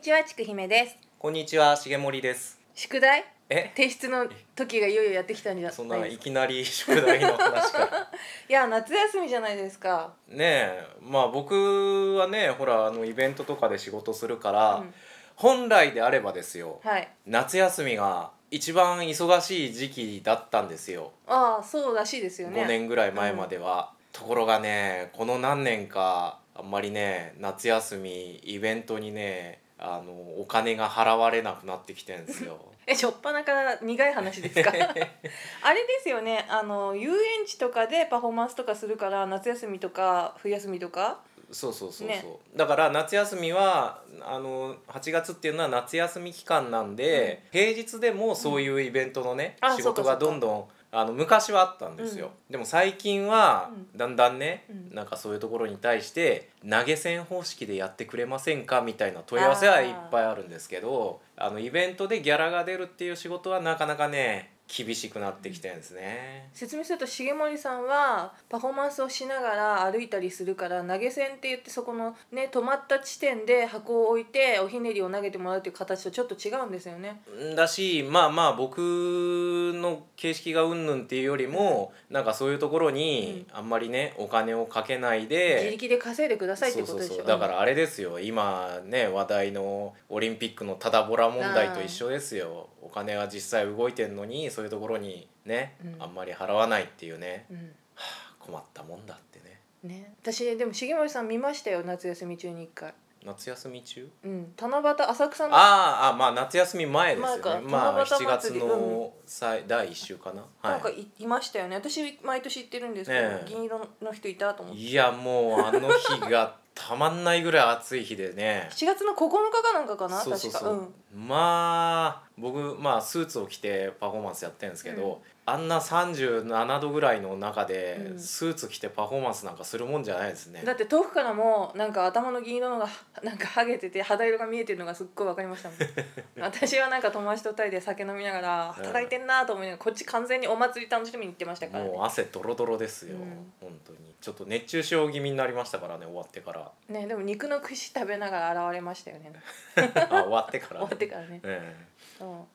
こんにちはちくひめです。こんにちは、しげもりです。宿題？え、提出の時がいよいよやってきたんじゃそんないいきなり宿題の話か。ら。いや夏休みじゃないですか。ねえ、まあ僕はね、ほらあのイベントとかで仕事するから、うん。本来であればですよ、はい。夏休みが一番忙しい時期だったんですよ。ああそうらしいですよね。5年ぐらい前までは。ところがね、この何年かあんまりね、夏休みイベントにね、あのお金が払われなくなってきてんですよ。えしょっぱなから苦い話ですか？あれですよね。あの遊園地とかでパフォーマンスとかするから夏休みとか冬休みとか？そうそうそうそう、ね。だから夏休みはあの8月っていうのは夏休み期間なんで、平日でもそういうイベントのね、あ仕事がどんどんあの昔はあったんですよ、でも最近はうん。だんだんね、うん。なんかそういうところに対して投げ銭方式でやってくれませんかみたいな問い合わせはいっぱいあるんですけどあのイベントでギャラが出るっていう仕事はなかなかね厳しくなってきてるんですね。説明すると重森さんはパフォーマンスをしながら歩いたりするから投げ銭って言ってそこのね止まった地点で箱を置いておひねりを投げてもらうっていう形とちょっと違うんですよね。だしまあまあ僕の形式がうんぬんっていうよりもなんかそういうところにあんまりねお金をかけない自で。力で稼いでくださいってことでしょだからあれですよ今ね話題のオリンピックのただボラ問題と一緒ですよお金は実際動いてんのにそういうところにね、うん。あんまり払わないっていうね、うん。はあ、困ったもんだってね。ね、私でも重森さん見ましたよ夏休み中に一回、夏休み中？うん、七夕浅草の。あーあまあ夏休み前ですよね。まあ七夕7月の最第1週かな？なんかい,、いましたよね。私毎年行ってるんですけど、ねえ。銀色の人いたと思って。いやもうあの日がたまんないぐらい暑い日でね。7月の9日かなんかかな？そうそうそう。確か。うん。まあ僕まあスーツを着てパフォーマンスやってるんですけど、あんな37度ぐらいの中でうん。スーツ着てパフォーマンスなんかするもんじゃないですね、だって遠くからもなんか頭の銀色のが なんかハゲてて肌色が見えてるのがすっごい分かりましたもん。私はなんか友達と二人で酒飲みながら働いてんなと思いながらこっち完全にお祭り楽しみに行ってましたから。ねもう汗ドロドロですよ、うん。本当に。ちょっと熱中症気味になりましたからね終わってから。ねでも肉の串食べながら現れましたよね。あ終わってから、終わってからね。うえ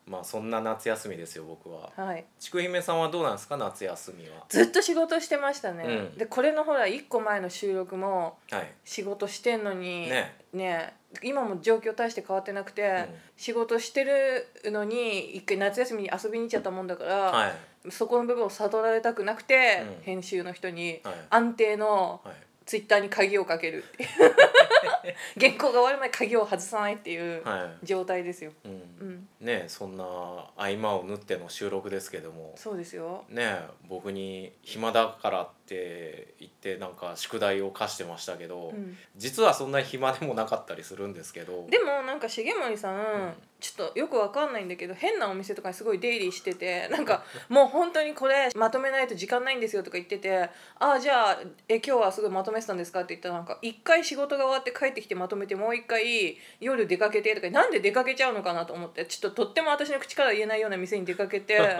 まあそんな夏休みですよ僕は。はい。ちくひめさんはどうなんですか夏休みは？ずっと仕事してましたね、うん。でこれのほら1個前の収録もはい。仕事してんのにね。ね今も状況大して変わってなくて、うん。仕事してるのに一回夏休みに遊びに行っちゃったもんだから、はい。そこの部分を悟られたくなくて、うん。編集の人にはい。安定のはいツイッターに鍵をかけるっていう。原稿が終わる前に鍵を外さないっていうはい。状態ですよ、うん。うん、ねえそんな合間を縫っての収録ですけども。そうですよ。ねえ僕に暇だからって言ってなんか宿題を課してましたけど、うん。実はそんな暇でもなかったりするんですけど。でもなんか重森さん、んちょっとよくわかんないんだけど変なお店とかにすごい出入りしててなんかもう本当にこれまとめないと時間ないんですよとか言ってて「ああじゃあえ今日はすごいまとめてたんですか?」って言ったらなんか一回仕事が終わって帰ってきてまとめてもう一回夜出かけてとかなんで出かけちゃうのかなと思ってちょっととっても私の口から言えないような店に出かけて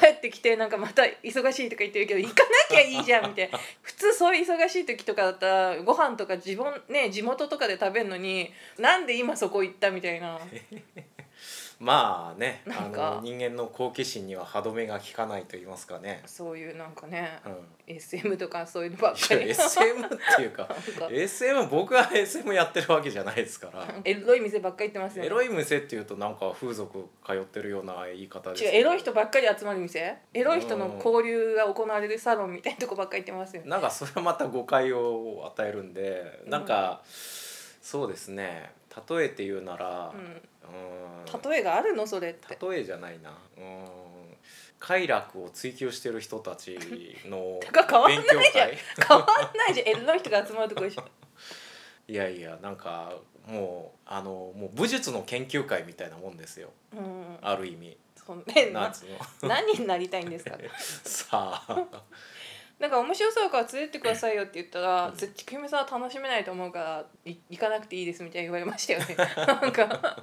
帰ってきてなんかまた忙しいとか言ってるけど行かなきゃいいじゃんみたいな普通そういう忙しい時とかだったらご飯とか自分ね地元とかで食べるのになんで今そこ行ったみたいな まあねあの人間の好奇心には歯止めが効かないと言いますかね、そういうなんかねうん、SM とかそういうのばっかり。SM っていうか SM 僕は SM やってるわけじゃないですから。エロい店ばっかり行ってますよね。エロい店っていうとなんか風俗通ってるような言い方です違うエロい人ばっかり集まる店？エロい人の交流が行われるサロンみたいなとこばっかり行ってますよね。なんかそれはまた誤解を与えるんでなんか、そうですね例えて言うなら、ううん。ん例えがあるの？それって。例えじゃないな。うん。快楽を追求してる人たちの てか変わんない勉強じゃん。会。変わんないじゃん。エロい人が集まるとこでしょ いやいやなんかもうあのもう武術の研究会みたいなもんですよ。うん。ある意味。そんつうの。何になりたいんですか？さあなんか面白そうから連れてくださいよって言ったらうん「絶対めさんは楽しめないと思うからい行かなくていいです」みたいに言われましたよね。なんか。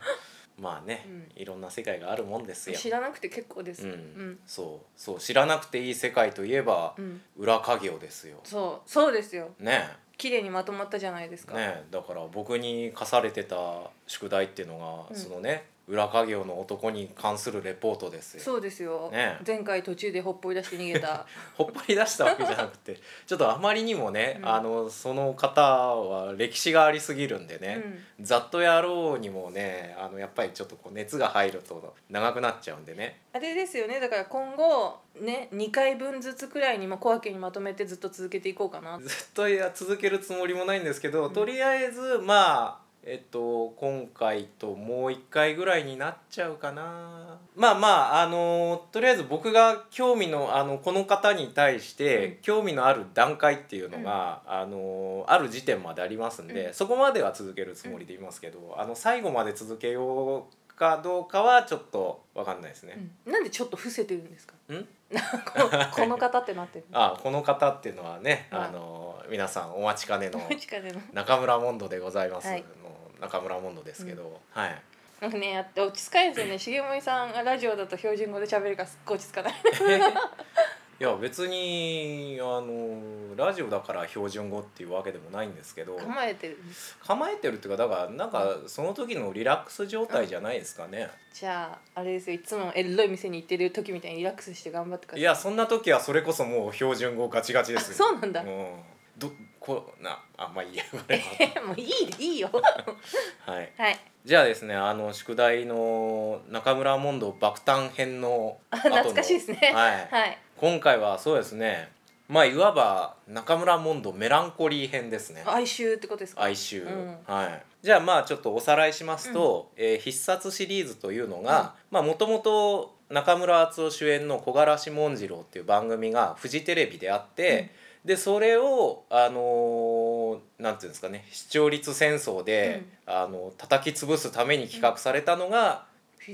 まあね、いろんな世界があるもんですよ。知らなくて結構です。うん。うん。そう。そう知らなくていい世界といえば、うん。裏稼業ですよ。そう。そうですよ。ね。綺麗にまとまったじゃないですか、ね。だから僕に課されてた宿題っていうのが、うん。そのね裏家業の男に関するレポートですよ。そうですよ、ね。前回途中でほっぽり出して逃げた。ほっぽり出したわけじゃなくて ちょっとあまりにもね、うん。あのその方は歴史がありすぎるんでね、ざっとやろうにもねあのやっぱりちょっとこう熱が入ると長くなっちゃうんでね。あれですよね。だから今後ね2回分ずつくらいにも小分けにまとめてずっと続けていこうかな。ずっとや続けるつもりもないんですけど、うん。とりあえずまあえっと今回ともう一回ぐらいになっちゃうかな。まあまああのとりあえず僕が興味のあのこの方に対して、うん。興味のある段階っていうのが、あのある時点までありますんで、うん。そこまでは続けるつもりでいますけど、あの最後まで続けようかどうかはちょっと分かんないですね。うん。なんでちょっと伏せてるんですか？ん？こ この方ってなってる あこの方っていうのはね、はい。あの皆さんお待ちかねの中村モンドでございます、はい。の中村モンドですけど、はい。なんかねやって落ち着かないんですよね。重森さんがラジオだと標準語で喋るからすっごい落ち着かない。いや別にあのラジオだから標準語っていうわけでもないんですけど構えてる構えてるっていうかだからなんかその時のリラックス状態じゃないですかね、じゃああれですよ。いつもエロい店に行ってる時みたいにリラックスして頑張ってください。いやそんな時はそれこそもう標準語ガチガチですよ。そうなんだ。うんどこうなあまあいいや もういいいいよ。はい。はい。じゃあですねあの宿題の中村モンド爆誕編のあ後の懐かしいですね。はい。はい。今回はそうですねまあいわば中村モンドメランコリー編ですね。哀愁ってことですか？哀愁、うん。はい。じゃあまあちょっとおさらいしますと、えー必殺シリーズというのがもともと中村敦夫主演の「木枯らし紋次郎」っていう番組がフジテレビであって、でそれをあのーなんていうんですかね視聴率戦争で、あの叩き潰すために企画されたのが、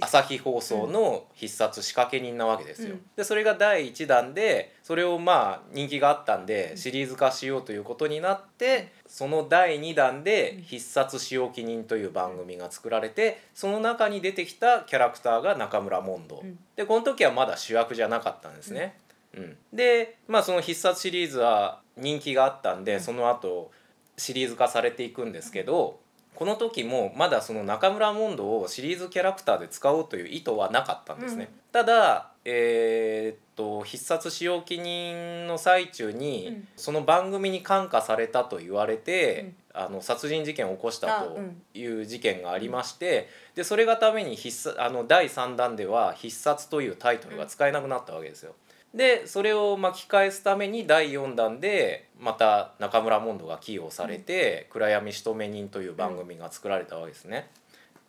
朝日放送の必殺仕掛け人なわけですよ。うん。でそれが第1弾でそれをまあ人気があったんでうん。シリーズ化しようということになってその第2弾でうん「必殺仕置き人」という番組が作られてその中に出てきたキャラクターが中村モンド。うん。でこの時はまだ主役じゃなかったんですね。うん。でまあその必殺シリーズは人気があったんで、うん。その後シリーズ化されていくんですけど、この時もまだその中村モンドをシリーズキャラクターで使おうという意図はなかったんですね。うん。ただえーっと必殺仕置き人の最中に、うん。その番組に感化されたと言われて、あの殺人事件を起こしたという事件がありまして、でそれがために必殺あの第3弾では「必殺」というタイトルが使えなくなったわけですよ。でそれを巻き返すために第4弾でまた中村モンドが起用されて「暗闇仕留め人」という番組が作られたわけですね。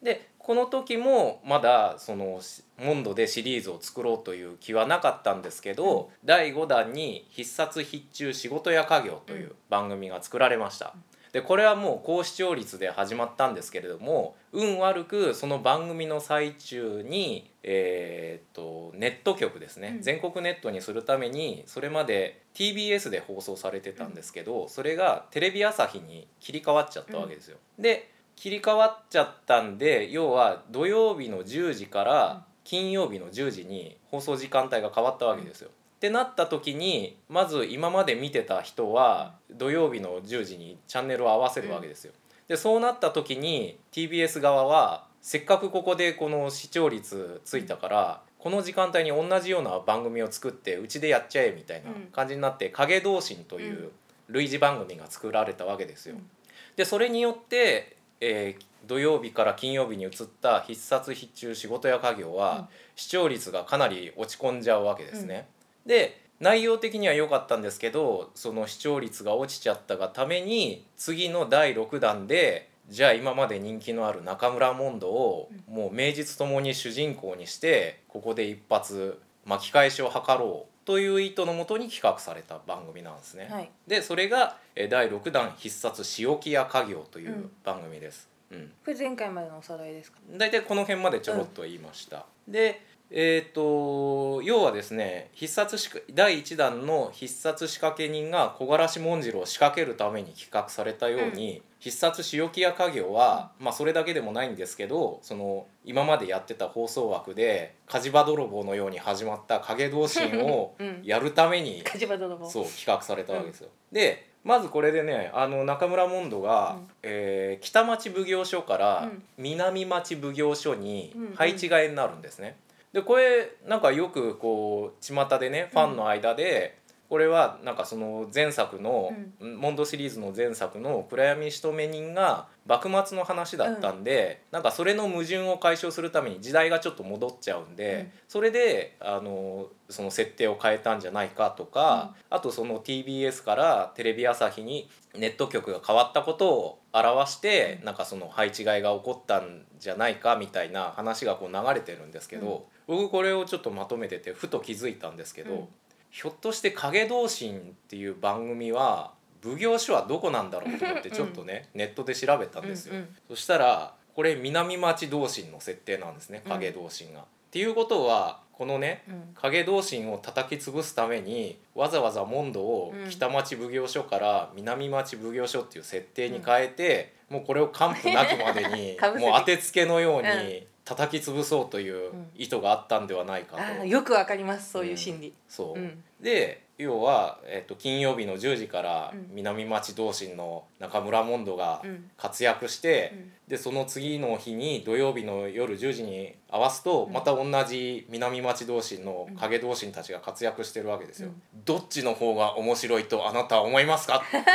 でこの時もまだそのモンドでシリーズを作ろうという気はなかったんですけど、第5弾に「必殺必中仕事や家業」という番組が作られました。でこれはもう高視聴率で始まったんですけれども運悪くその番組の最中に、えーっとネット局ですね、うん全国ネットにするためにそれまで TBS で放送されてたんですけど、それがテレビ朝日に切り替わっちゃったわけですよ。で切り替わっちゃったんで要は土曜日の10時から金曜日の10時に放送時間帯が変わったわけですよ。ってなった時にまず今まで見てた人は土曜日の10時にチャンネルを合わせるわけですよ。でそうなった時に TBS 側はせっかくここでこの視聴率ついたからこの時間帯に同じような番組を作ってうちでやっちゃえみたいな感じになって「影同心」という類似番組が作られたわけですよ。うんでそれによって、えー土曜日から金曜日に移った「必殺必中仕事や家業は」うん視聴率がかなり落ち込んじゃうわけですね。で内容的には良かったんですけどその視聴率が落ちちゃったがために次の第6弾でじゃあ今まで人気のある中村モンドをもう名実ともに主人公にしてここで一発巻き返しを図ろうという意図のもとに企画された番組なんですね。はい。でそれがえー第6弾「必殺仕置きや家業」といううん。番組です。うん。これ前回までのおさらいですか？大体この辺までちょろっと言いました、でえー、と要はですね必殺しか第1弾の必殺仕掛け人が木枯らし紋次郎を仕掛けるために企画されたように、必殺仕置きや家業は、まあ、それだけでもないんですけどその今までやってた放送枠で火事場泥棒のように始まった影同心を うん。やるために火事場泥棒。そう企画されたわけですよ。でまずこれでねあの中村モンドが、うん。えー北町奉行所からうん。南町奉行所にうんうん。配置換えになるんですね。でこれなんかよくこう巷でねファンの間で、これはなんかその前作の、モンドシリーズの前作の「暗闇仕留め人」が幕末の話だったんで、なんかそれの矛盾を解消するために時代がちょっと戻っちゃうんで、うん。それであのその設定を変えたんじゃないかとか、あとその TBS からテレビ朝日にネット局が変わったことを表して、なんかその配置換えが起こったんじゃないかみたいな話がこう流れてるんですけど、僕これをちょっとまとめててふと気づいたんですけど、うんひょっとして「影同心」っていう番組は奉行所はどこなんだろうと思ってちょっとね、ネットで調べたんですよ。うんうん。そしたらこれ南町同心の設定なんですねうん。影同心が。っていうことはこのねうん。影同心を叩き潰すためにわざわざモンドをうん。北町奉行所から南町奉行所っていう設定に変えて、もうこれを完膚なきまでに もう当てつけのよううに叩き潰そうという意図があったんではないかと。あーよくわかりますそういう心理、そう、うん。で要は、えっと金曜日の10時からうん。南町同心の中村モンドがうん。活躍して、うん。でその次の日に土曜日の夜10時に合わすと、うん。また同じ南町同心の影同心たちが活躍してるわけですよ。うん。どっちの方が面白いとあなたは思いますか？っていうね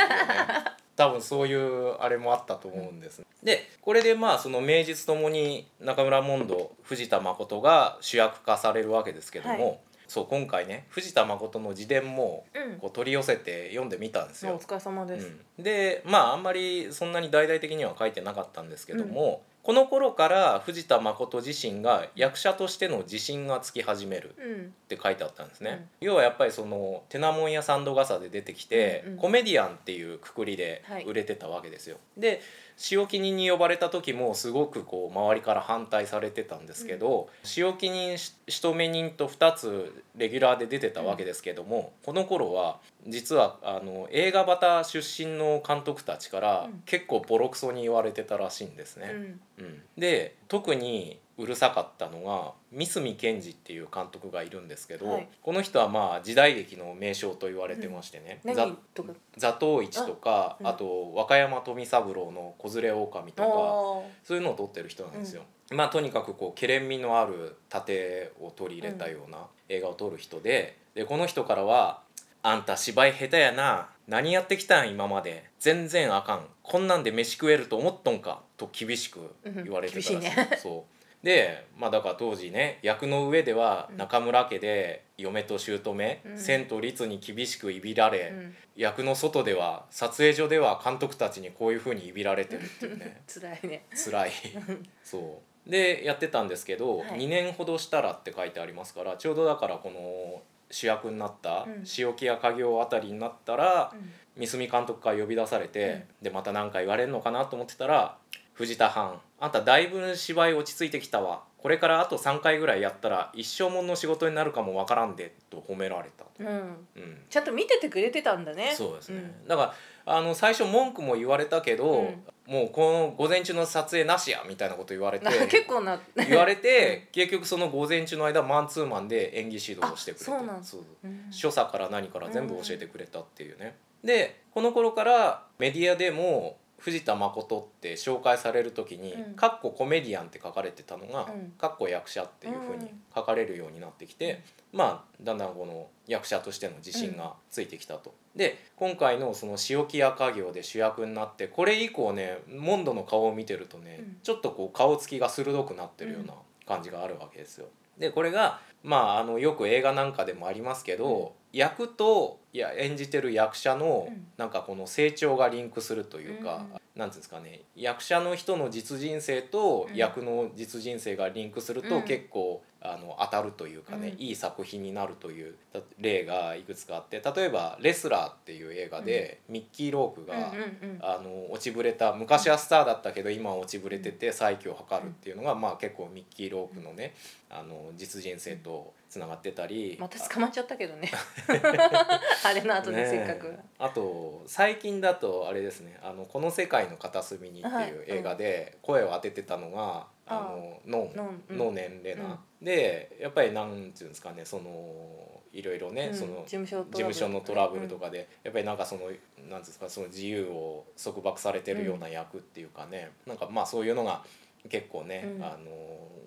多分そういうあれもあったと思うんです。でこれでまあその名実ともに中村モンド藤田誠が主役化されるわけですけども、はそう今回ね藤田誠の自伝もうんこう取り寄せて読んでみたんですよお。疲れ様です、うんでまああんまりそんなに大々的には書いてなかったんですけども、この頃から藤田誠自身が役者としての自信がつき始めるうん。って書いてあったんですね、要はやっぱりそのテナモンやサンドガサで出てきて、うんうん。コメディアンっていうくくりではい。売れてたわけですよ。で塩木人に呼ばれた時もすごくこう周りから反対されてたんですけど、塩木人し仕留め人と2つレギュラーで出てたわけですけども、この頃は実はあの映画バタ出身の監督たちからうん。結構ボロクソに言われてたらしいんですね。うん。うん、で特にうるさかったのが三角健二っていう監督がいるんですけど、はい。この人はまあ時代劇の名将と言われてましてね「ざ何とか。座頭市」とかあうん。あと和歌山富三郎の「子連れ狼」とかおそういうのを撮ってる人なんですよ。まあとにかくこうけれん味のある盾を取り入れたような映画を撮る人ででこの人からは「あんた芝居下手やな。何やってきたん？今まで。全然あかん。こんなんで飯食えると思っとんか」と厳しく言われてたらしいね。そうでまあだから当時ね役の上ではうん。中村家で嫁と姑、うん。千と律に厳しくいびられ、うん。役の外では撮影所では監督たちにこういうふうにいびられてるっていうね。辛いね。辛い。そう。でやってたんですけど、はい。2年ほどしたらって書いてありますからちょうどだからこの主役になったうん。塩木屋家業あたりになったら、うん。三角監督から呼び出されて、でまた何か言われるのかなと思ってたら「藤田藩あんただいぶ芝居落ち着いてきたわ。これからあと3回ぐらいやったら一生もんの仕事になるかもわからんで」と褒められた。と。うん。うん。ちゃんと見ててくれてたんだね。そうですね、ん。だからあの最初文句も言われたけど、うん。もうこの午前中の撮影なしやみたいなこと言われて 結構な。言われて結局その午前中の間マンツーマンで演技指導をしてくれて。あそう所作から何から全部教えてくれたっていうね、でこの頃からメディアでも藤田誠って紹介される時にうん「かっこコメディアン」って書かれてたのがうん「かっこ役者」っていうふうに書かれるようになってきて、まあだんだんこの役者としての自信がついてきたと。で今回のその塩木屋家業で主役になってこれ以降ねモンドの顔を見てるとね、うん。ちょっとこう顔つきが鋭くなってるような感じがあるわけですよ。でこれがまああのよく映画なんかでもありますけど、役といや演じてる役者のうん。なんかこの成長がリンクするというか、うん。なんていうんですかね役者の人の実人生とうん。役の実人生がリンクするとうん。結構あの当たるというかね、うん。いい作品になるというた例がいくつかあって例えば「レスラー」っていう映画で、ミッキー・ロークが、あの落ちぶれた昔はスターだったけど今は落ちぶれてて再起を図るっていうのが、まあ、結構ミッキー・ロークのねあの実人生とつながってたりまた捕まっちゃったけどね。あれの後でせっかく、ねえ。あと最近だとあれですね「あのこの世界の片隅に」っていう映画で声を当ててたのが、あのノノンうん。ンノーネンレナ、でやっぱりなんていうんですかねそのいろいろね、うん。その事務所のトラブルとかで、やっぱりなんかそのなんですかその自由を束縛されてるような役っていうかね、なんかまあそういうのが結構ね、うん。あの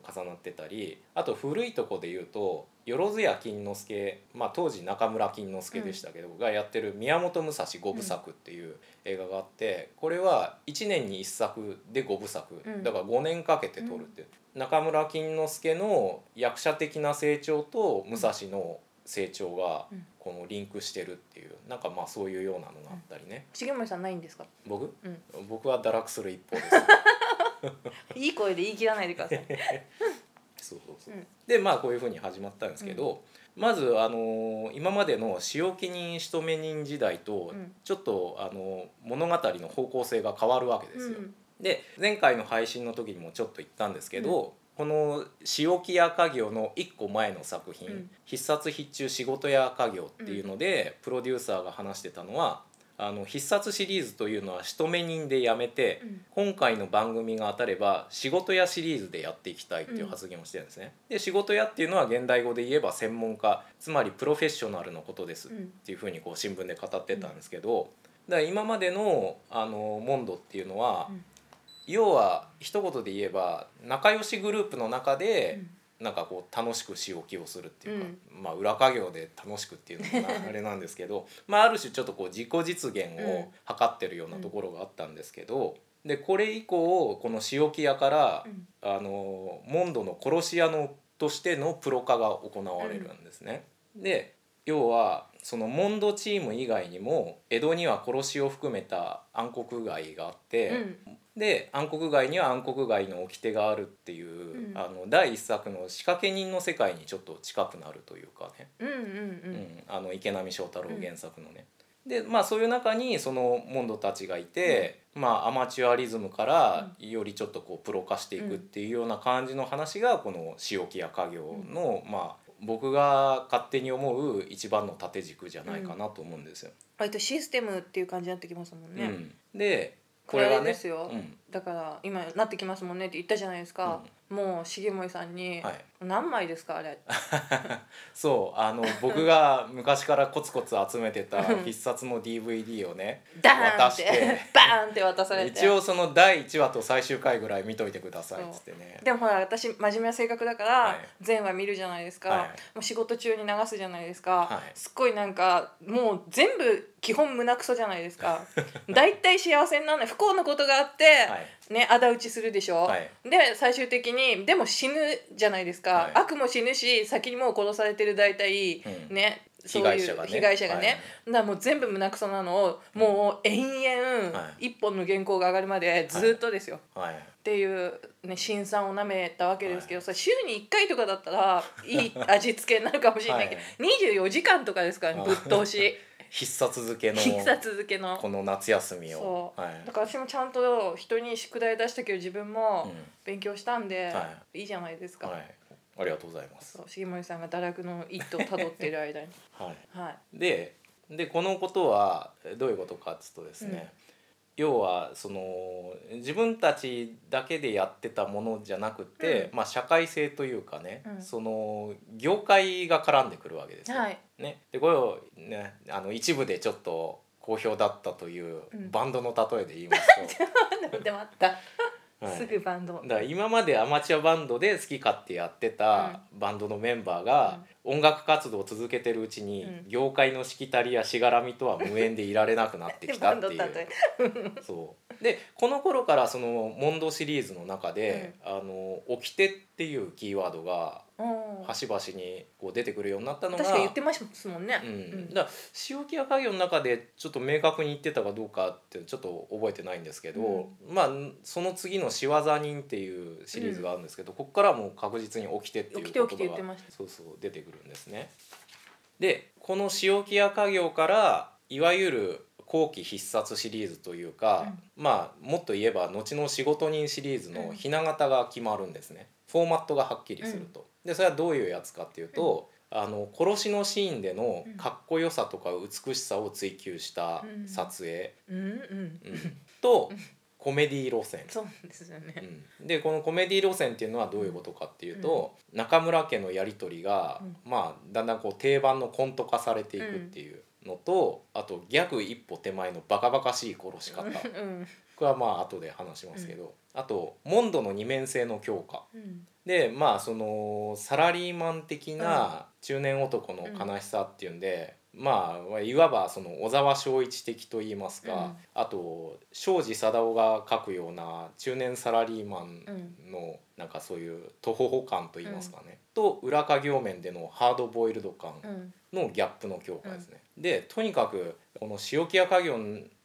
重なってたりあと古いとこで言うと万屋金之助、まあ、当時中村金之助でしたけど、がやってる「宮本武蔵五部作」っていう映画があってこれは1年に1作で5部作、うん。だから5年かけて撮るっていう、中村金之助の役者的な成長と武蔵の成長がうん。このリンクしてるっていうなんかまあそういうようなのがあったりね、重森さんないんですか？僕？うん。僕は堕落する一方です、いい声で言い切らないでください。そうそうそう、うん。でまあこういうふうに始まったんですけど、まずあのー今までの仕置き人仕留人時代とうん。ちょっと、あのー物語の方向性が変わるわけですよ。うん。で前回の配信の時にもちょっと言ったんですけど、この「仕置き屋家業」の1個前の作品「うん。必殺必中仕事屋家業」っていうので、プロデューサーが話してたのはあの必殺シリーズというのは仕留め人でやめて、うん。今回の番組が当たれば仕事屋シリーズでやっていきたいっていう発言をしてるんですね。で仕事屋っていうのは現代語で言えば専門家つまりプロフェッショナルのことですっうん。ていうふうにこう新聞で語ってたんですけど、だから今までのあのモンドっていうのは、うん。要は一言で言えば仲良しグループの中で、なんかこう楽しく仕置きをするっていうか、まあ裏家業で楽しくっていうのかなあれなんですけど、まあ、ある種ちょっとこう自己実現を図ってるようなところがあったんですけど、でこれ以降この仕置き屋から、うん。あのモンドの殺し屋のとしてのプロ化が行われるんですね。で要はそのモンドチーム以外にも江戸には殺しを含めた暗黒街があって、うんで暗黒街には暗黒街の掟があるっていう、うん。あの第一作の仕掛け人の世界にちょっと近くなるというかね、うんあの池波正太郎原作のね。でまあそういう中にそのモンドたちがいて、まあアマチュアリズムからよりちょっとこうプロ化していくっていうような感じの話がこの「仕置きや家業の」まあ僕が勝手に思う一番の縦軸じゃないかなと思うんですよ。割とシステムっていう感じになってきますもんね、うん、でここれはね。ですよ、うん。だから今なってきますもんね。って言ったじゃないですか、もう重森さんに、はい。何枚ですかあれ。そうあの僕が昔からコツコツ集めてたうん。必殺の DVD をね渡して。バーンって渡されて。一応その第1話と最終回ぐらい見といてくださいっつってね。でもほら私真面目な性格だから、はい。全話見るじゃないですか、はい。もう仕事中に流すじゃないですか、はい。すっごいなんかもう全部基本胸クソじゃないですか。大体幸せにならない。不幸なことがあって、はい。ね仇討ちするでしょ、はい。で最終的にでも死ぬじゃないですか、はい。悪も死ぬし先にもう殺されてる大体、うん。ねそういう被害者がね。被害者がね、はい。だもう全部胸クソなのをもう延々、は一本の原稿が上がるまでずっとですよ、はい。っていう、ね、辛酸をなめたわけですけど、さ週に1回とかだったらいい味付けになるかもしれないけど、24時間とかですからねぶっ通し必殺漬けの必殺漬けの。この夏休みを。はい。だから私もちゃんと人に宿題出したけど自分もうん。勉強したんで、、はい。いじゃないですか、はい、ありがとうございます。そう重森さんが堕落の一途をたどっている間に。はい。はいででこのことはどういうことかっつうとですね、要はその自分たちだけでやってたものじゃなくて、うまあ、社会性というかね、うん。その業界が絡んでくるわけですよ。はい。ね、でこれを、ね、あの一部でちょっと好評だったといううん。バンドの例えで言いますと、でもあった、はい。すぐバンド。だから今までアマチュアバンドで好き勝手やってたバンドのメンバーが音楽活動を続けてるうちにうん。業界のしきたりやしがらみとは無縁でいられなくなってきたっていう。そう。でこの頃からそのモンドシリーズの中で「あの掟」っていうキーワードがうん端々にこう出てくるようになったのが確かに言ってますもんね、うん、だから塩木屋家業の中でちょっと明確に言ってたかどうかってちょっと覚えてないんですけど、まあその次の「仕業人」っていうシリーズがあるんですけど、ここからもう確実に「起きて」っていう起きて起きて言葉がそうそう出てくるんですね。でこの塩木屋家業からいわゆる後期必殺シリーズというか、まあもっと言えば後の仕事人シリーズのひな形が決まるんですねフォーマットがはっきりすると。でそれはどういうやつかっていうと、あの殺しのシーンでのうん。かっこよさとか美しさを追求したうん。撮影、うんうん。うん。とコメディ路線。そうですよね。うん。でこのコメディ路線っていうのはどういうことかっていうと、中村家のやり取りが、まあだんだんこう定番のコント化されていくっていうのと、あとギャグ一歩手前のバカバカしい殺し方。うん。これはまあ後で話しますけど、あとモンドの二面性の強化。うん。でまあそのサラリーマン的な中年男の悲しさっていうんで、まあいわばその小沢昭一的といいますか、うん。あと庄司貞夫が書くような中年サラリーマンのなんかそういう徒歩歩感といいますかね、と裏稼業面でのハードボイルド感うん。のギャップの強化ですね。でとにかくこの塩木屋家業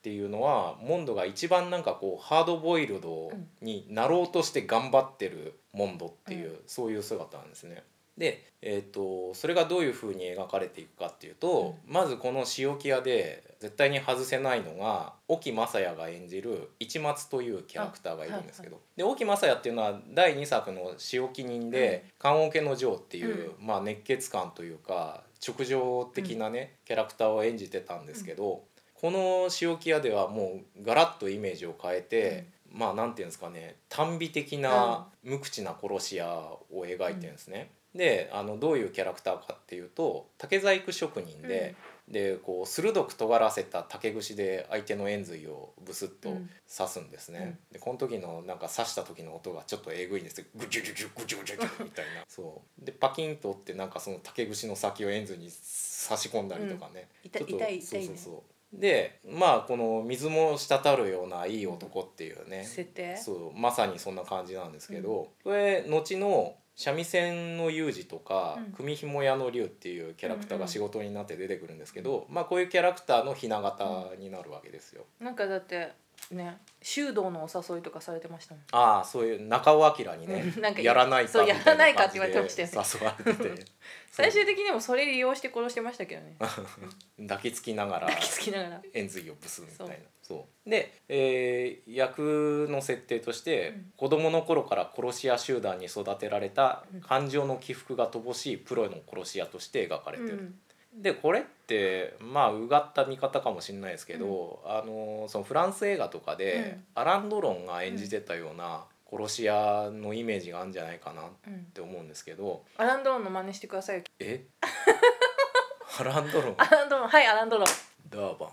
っていうのはモンドが一番なんかこうハードボイルドになろうとして頑張ってるモンドっていう、そういう姿なんですね。で、えー、とそれがどういうふうに描かれていくかっていうと、まずこの塩木屋で絶対に外せないのが沖雅也が演じる一松というキャラクターがいるんですけど、で沖雅也っていうのは第2作の「塩木人」で「棺桶の城」っていう、まあ、熱血感というか直情的なね、キャラクターを演じてたんですけど、この塩木屋ではもうガラッとイメージを変えて、まあなんていうんですかね短美的な無口な殺し屋を描いてるんですね。であのどういうキャラクターかっていうと竹細工職人で、でこう鋭く尖らせた竹串で相手の円髄をブスッと刺すんですね、でこの時のなんか刺した時の音がちょっとえぐいんです。よグジュグジュグジュグジュグジュみたいなそうでパキンと折ってなんかその竹串の先を円髄に差し込んだりとかね、痛い痛い痛いねそうそうそうでまあこの水も滴るようないい男っていうね、設定？そうまさにそんな感じなんですけど、これ後の三味線の有事とか、うん。組紐屋の龍っていうキャラクターが仕事になって出てくるんですけど、まあこういうキャラクターのひな形になるわけですよ。なんかだってね修道のお誘いとかされてましたもん。ああそういう中尾明にねうんなんかやらないかそうやらないかって言われてましたよね誘われて。て 最終的にもそれ利用して殺してましたけどね。抱きつきながら抱きつきながら。円髄をブスみたいな。そう。で、えー役の設定として、うん。子供の頃から殺し屋集団に育てられたうん感情の起伏が乏しいプロの殺し屋として描かれてる、うんでこれってまあうがった見方かもしれないですけど、あのそのフランス映画とかで、アラン・ドロンが演じてたような殺し屋のイメージがあるんじゃないかなっうん。て思うんですけど。アランドロンの真似してくださいよ。え？アラン・ドロン？アランドロン。はいアランドロン。ダーバン。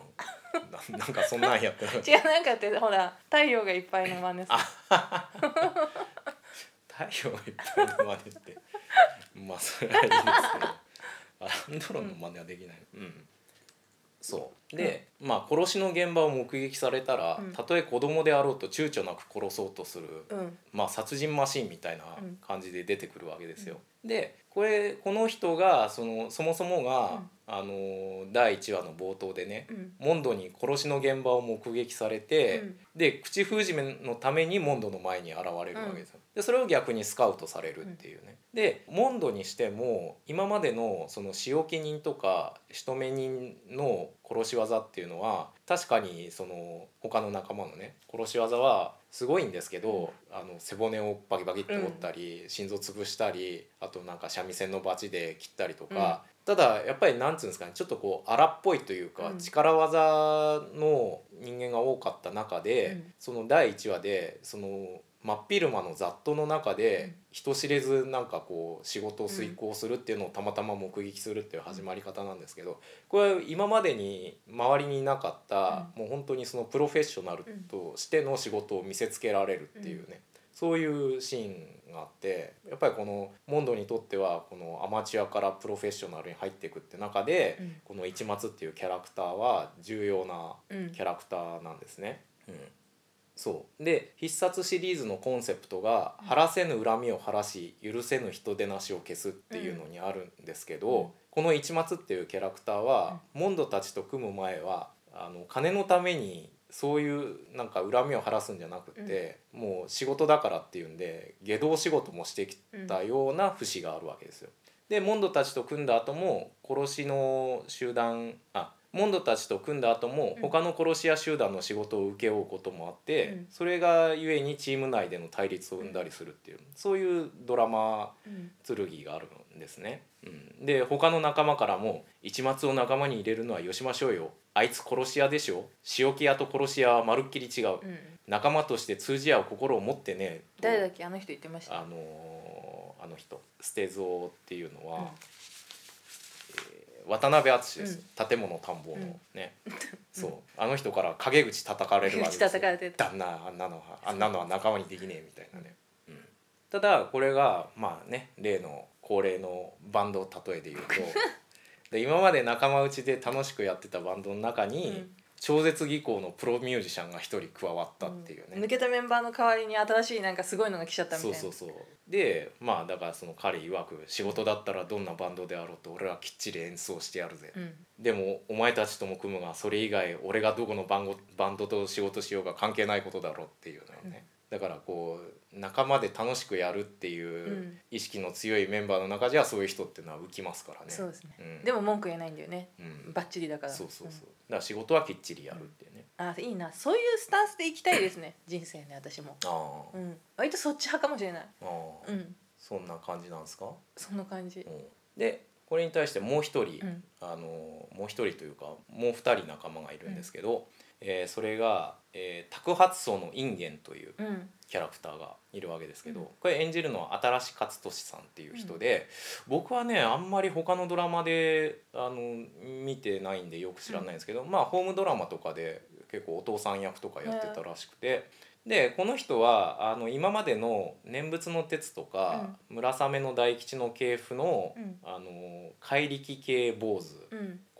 ななんかそんなんやってる。違うなんかってほら太陽がいっぱいの真似する。太陽がいっぱいの真似って。まあそれはいいですけどアランドロンの真似はできない。うん、そう。で、まあ殺しの現場を目撃されたら、うん。たとえ子供であろうと躊躇なく殺そうとする、うん。まあ、殺人マシーンみたいなうん感じで出てくるわけですよ。でこれこの人がそのそもそもが、うん。あの第1話の冒頭でね、うん。モンドに殺しの現場を目撃されて、うん。で口封じめのためにモンドの前に現れるわけですよ。でそれを逆にスカウトされるっていうね。でモンドにしても今までのその仕置き人とか仕留め人の殺し技っていうのは確かにその他の仲間のね殺し技はすごいんですけど、あの背骨をバキバキって折ったり、心臓潰したりあとなんか三味線のバチで切ったりとか、ただやっぱりなんつうんですかねちょっとこう荒っぽいというか、うん。力技の人間が多かった中で、うん。その第1話でその真っ昼間の雑踏の中で人知れずなんかこう仕事を遂行するっていうのをたまたま目撃するっていう始まり方なんですけどこれ今までに周りにいなかった、もう本当にそのプロフェッショナルとしての仕事を見せつけられるっていうね、そういうシーンがあってやっぱりこのモンドにとってはこのアマチュアからプロフェッショナルに入っていくって中で、うん。この一松っていうキャラクターは重要なうん。キャラクターなんですね。うんそう。で必殺シリーズのコンセプトが「晴らせぬ恨みを晴らし許せぬ人出なしを消す」っていうのにあるんですけど、うん。この一松っていうキャラクターは、モンドたちと組む前はあの金のためにそういうなんか恨みを晴らすんじゃなくって、もう仕事だからっていうんで下道仕事もしてきたような節があるわけですよ。でモンドたちと組んだ後も殺しの集団あモンドたちと組んだ後もうん。他の殺し屋集団の仕事を請け負うこともあって、うん。それがゆえにチーム内での対立を生んだりするっていうそういうドラマうん。剣があるんですね。うん、で他の仲間からも「一末を仲間に入れるのはよしましょうよ。あいつ殺し屋でしょ。塩気屋と殺し屋はまるっきり違う、うん。仲間として通じ合う心を持ってね」と誰だっけ？あの人言ってました。あのーあの人。捨て蔵っていうのは、渡辺篤です、建物探訪の。ね、そう。あの人から陰口叩かれるわけです旦那あんなのはあんなのは仲間にできねえみたいなね、う。ん。ただこれがまあね例の恒例のバンド例えで言うと。で今まで仲間内で楽しくやってたバンドの中に、うん超絶技巧のプロミュージシャンが一人加わったっていうね、抜けたメンバーの代わりに新しいなんかすごいのが来ちゃったみたいな。そうそうそう。でまあだからその彼曰く仕事だったらどんなバンドであろうと俺はきっちり演奏してやるぜ、うん。でもお前たちとも組むがそれ以外俺がどこのバンゴバンドと仕事しようが関係ないことだろうっていうのよね、だからこう仲間で楽しくやるっていううん。意識の強いメンバーの中じゃそういう人っていうのは浮きますからね。そうですね、うん。でも文句言えないんだよね。うん。バッチリだから。そうそうそう、ん。だから仕事はきっちりやるっていうね、あいいな。そういうスタンスでいきたいですね。人生ね私も。ああ、うん。割とそっち派かもしれない。ああ、うん。そんな感じなんですか、そんな感じ。うん。でこれに対してもう一人、うん。あのもう一人というかもう二人仲間がいるんですけど、えーそれが、えー、托発層のインゲンといううん。キャラクターがいるわけですけど、うん。これ演じるのは新し勝利さんっていう人で、僕はねあんまり他のドラマであの見てないんでよく知らないんですけど、まあホームドラマとかで結構お父さん役とかやってたらしくて。でこの人はあの今までの「念仏の鉄」とか「村雨の大吉の系譜の」うん。あの怪力系坊主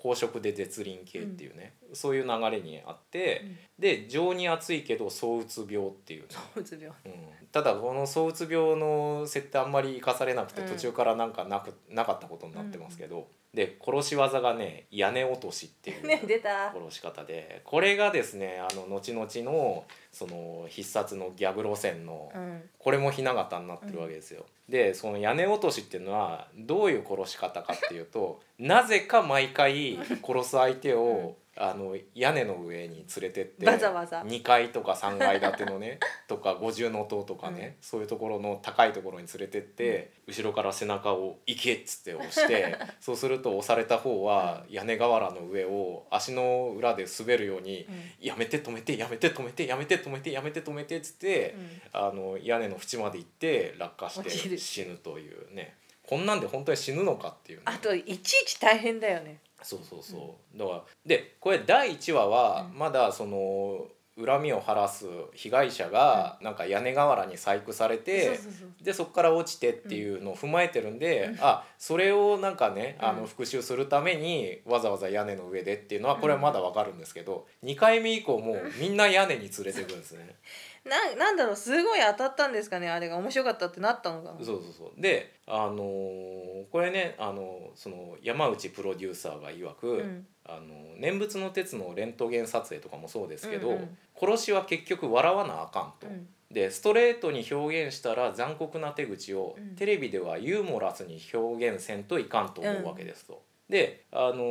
うん公職で絶倫系っていうね、そういう流れにあって、うん。で情に熱いけど躁うつ病っていうね、うつ病。うん、ただこの躁うつ病の設定あんまり生かされなくてうん。途中からなんかなくなかったことになってますけど、で殺し技がね屋根落としっていう、ね出た。殺し方でこれがですねあの後々のその必殺のギャグ路線の、うん。これも雛形になってるわけですよ。でその屋根落としっていうのはどういう殺し方かっていうと なぜか毎回殺す相手を、あの屋根の上に連れてってわざわざ。2階とか3階建てのね とか五重塔とかね、そういうところの高いところに連れてって、後ろから背中を「行け!」っつって押して そうすると押された方は屋根瓦の上を足の裏で滑るようにうん「やめて止めてやめて止めてやめて止めてやめて止めて」っつって。うん。あの屋根の縁まで行って落下して死ぬというね。こんなんで本当に死ぬのかっていうね。あといちいち大変だよねそうそうそう、だからでこれ第1話はうん。まだその恨みを晴らす被害者がなんか屋根瓦に細工されて、でそこから落ちてっていうのを踏まえてるんで、うん。あそれをなんかねあうん。の復習するためにわざわざ屋根の上でっていうのはこれはまだわかるんですけど、2回目以降もうみんな屋根に連れてくるんですね。ななんだろうすごい当たったんですかねあれが面白かったってなったのかなそうそうそう。であのーこれねあのその山内プロデューサーが曰く、うん。あの念仏の鉄のレントゲン撮影とかもそうですけど、うんうん。殺しは結局笑わなあかんと。うん。でストレートに表現したら残酷な手口を、うん。テレビではユーモラスに表現せんといかんと思うわけですと。で、あの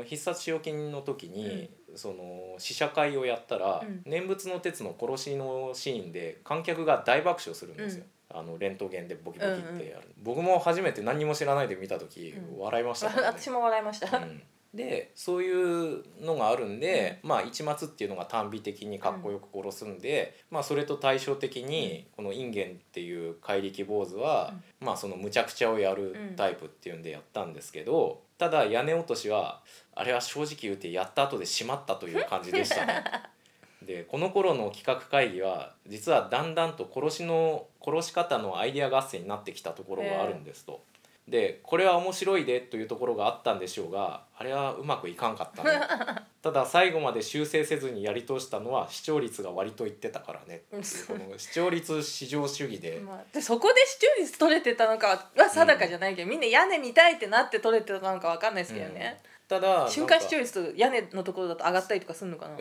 ー必殺使用金の時に、その試写会をやったら、うん。念仏の鉄の殺しのシーンで観客が大爆笑するんですよ。あのレントゲンでボキボキってやる、僕も初めて何にも知らないで見た時、うん笑いましたからね。私も笑いました、うん。でそういうのがあるんで、まあ一末っていうのが短美的にかっこよく殺すんで、まあそれと対照的にこのインゲンっていう怪力坊主は、まあその無茶苦茶をやるタイプっていうんでやったんですけど、ただ屋根落としはあれは正直言うてやった後でしまったという感じでしたね。でこの頃の企画会議は実はだんだんと殺しの殺し方のアイデア合戦になってきたところがあるんですと。でこれは面白いでというところがあったんでしょうがあれはうまくいかんかったね。ただ最後まで修正せずにやり通したのは視聴率が割といってたからね。この視聴率至上主義で。まあ、でそこで視聴率取れてたのかは定かじゃないけど、みんな屋根見たいってなって取れてたのかわかんないですけどね、ただ瞬間視聴率と屋根のところだと上がったりとかするのかな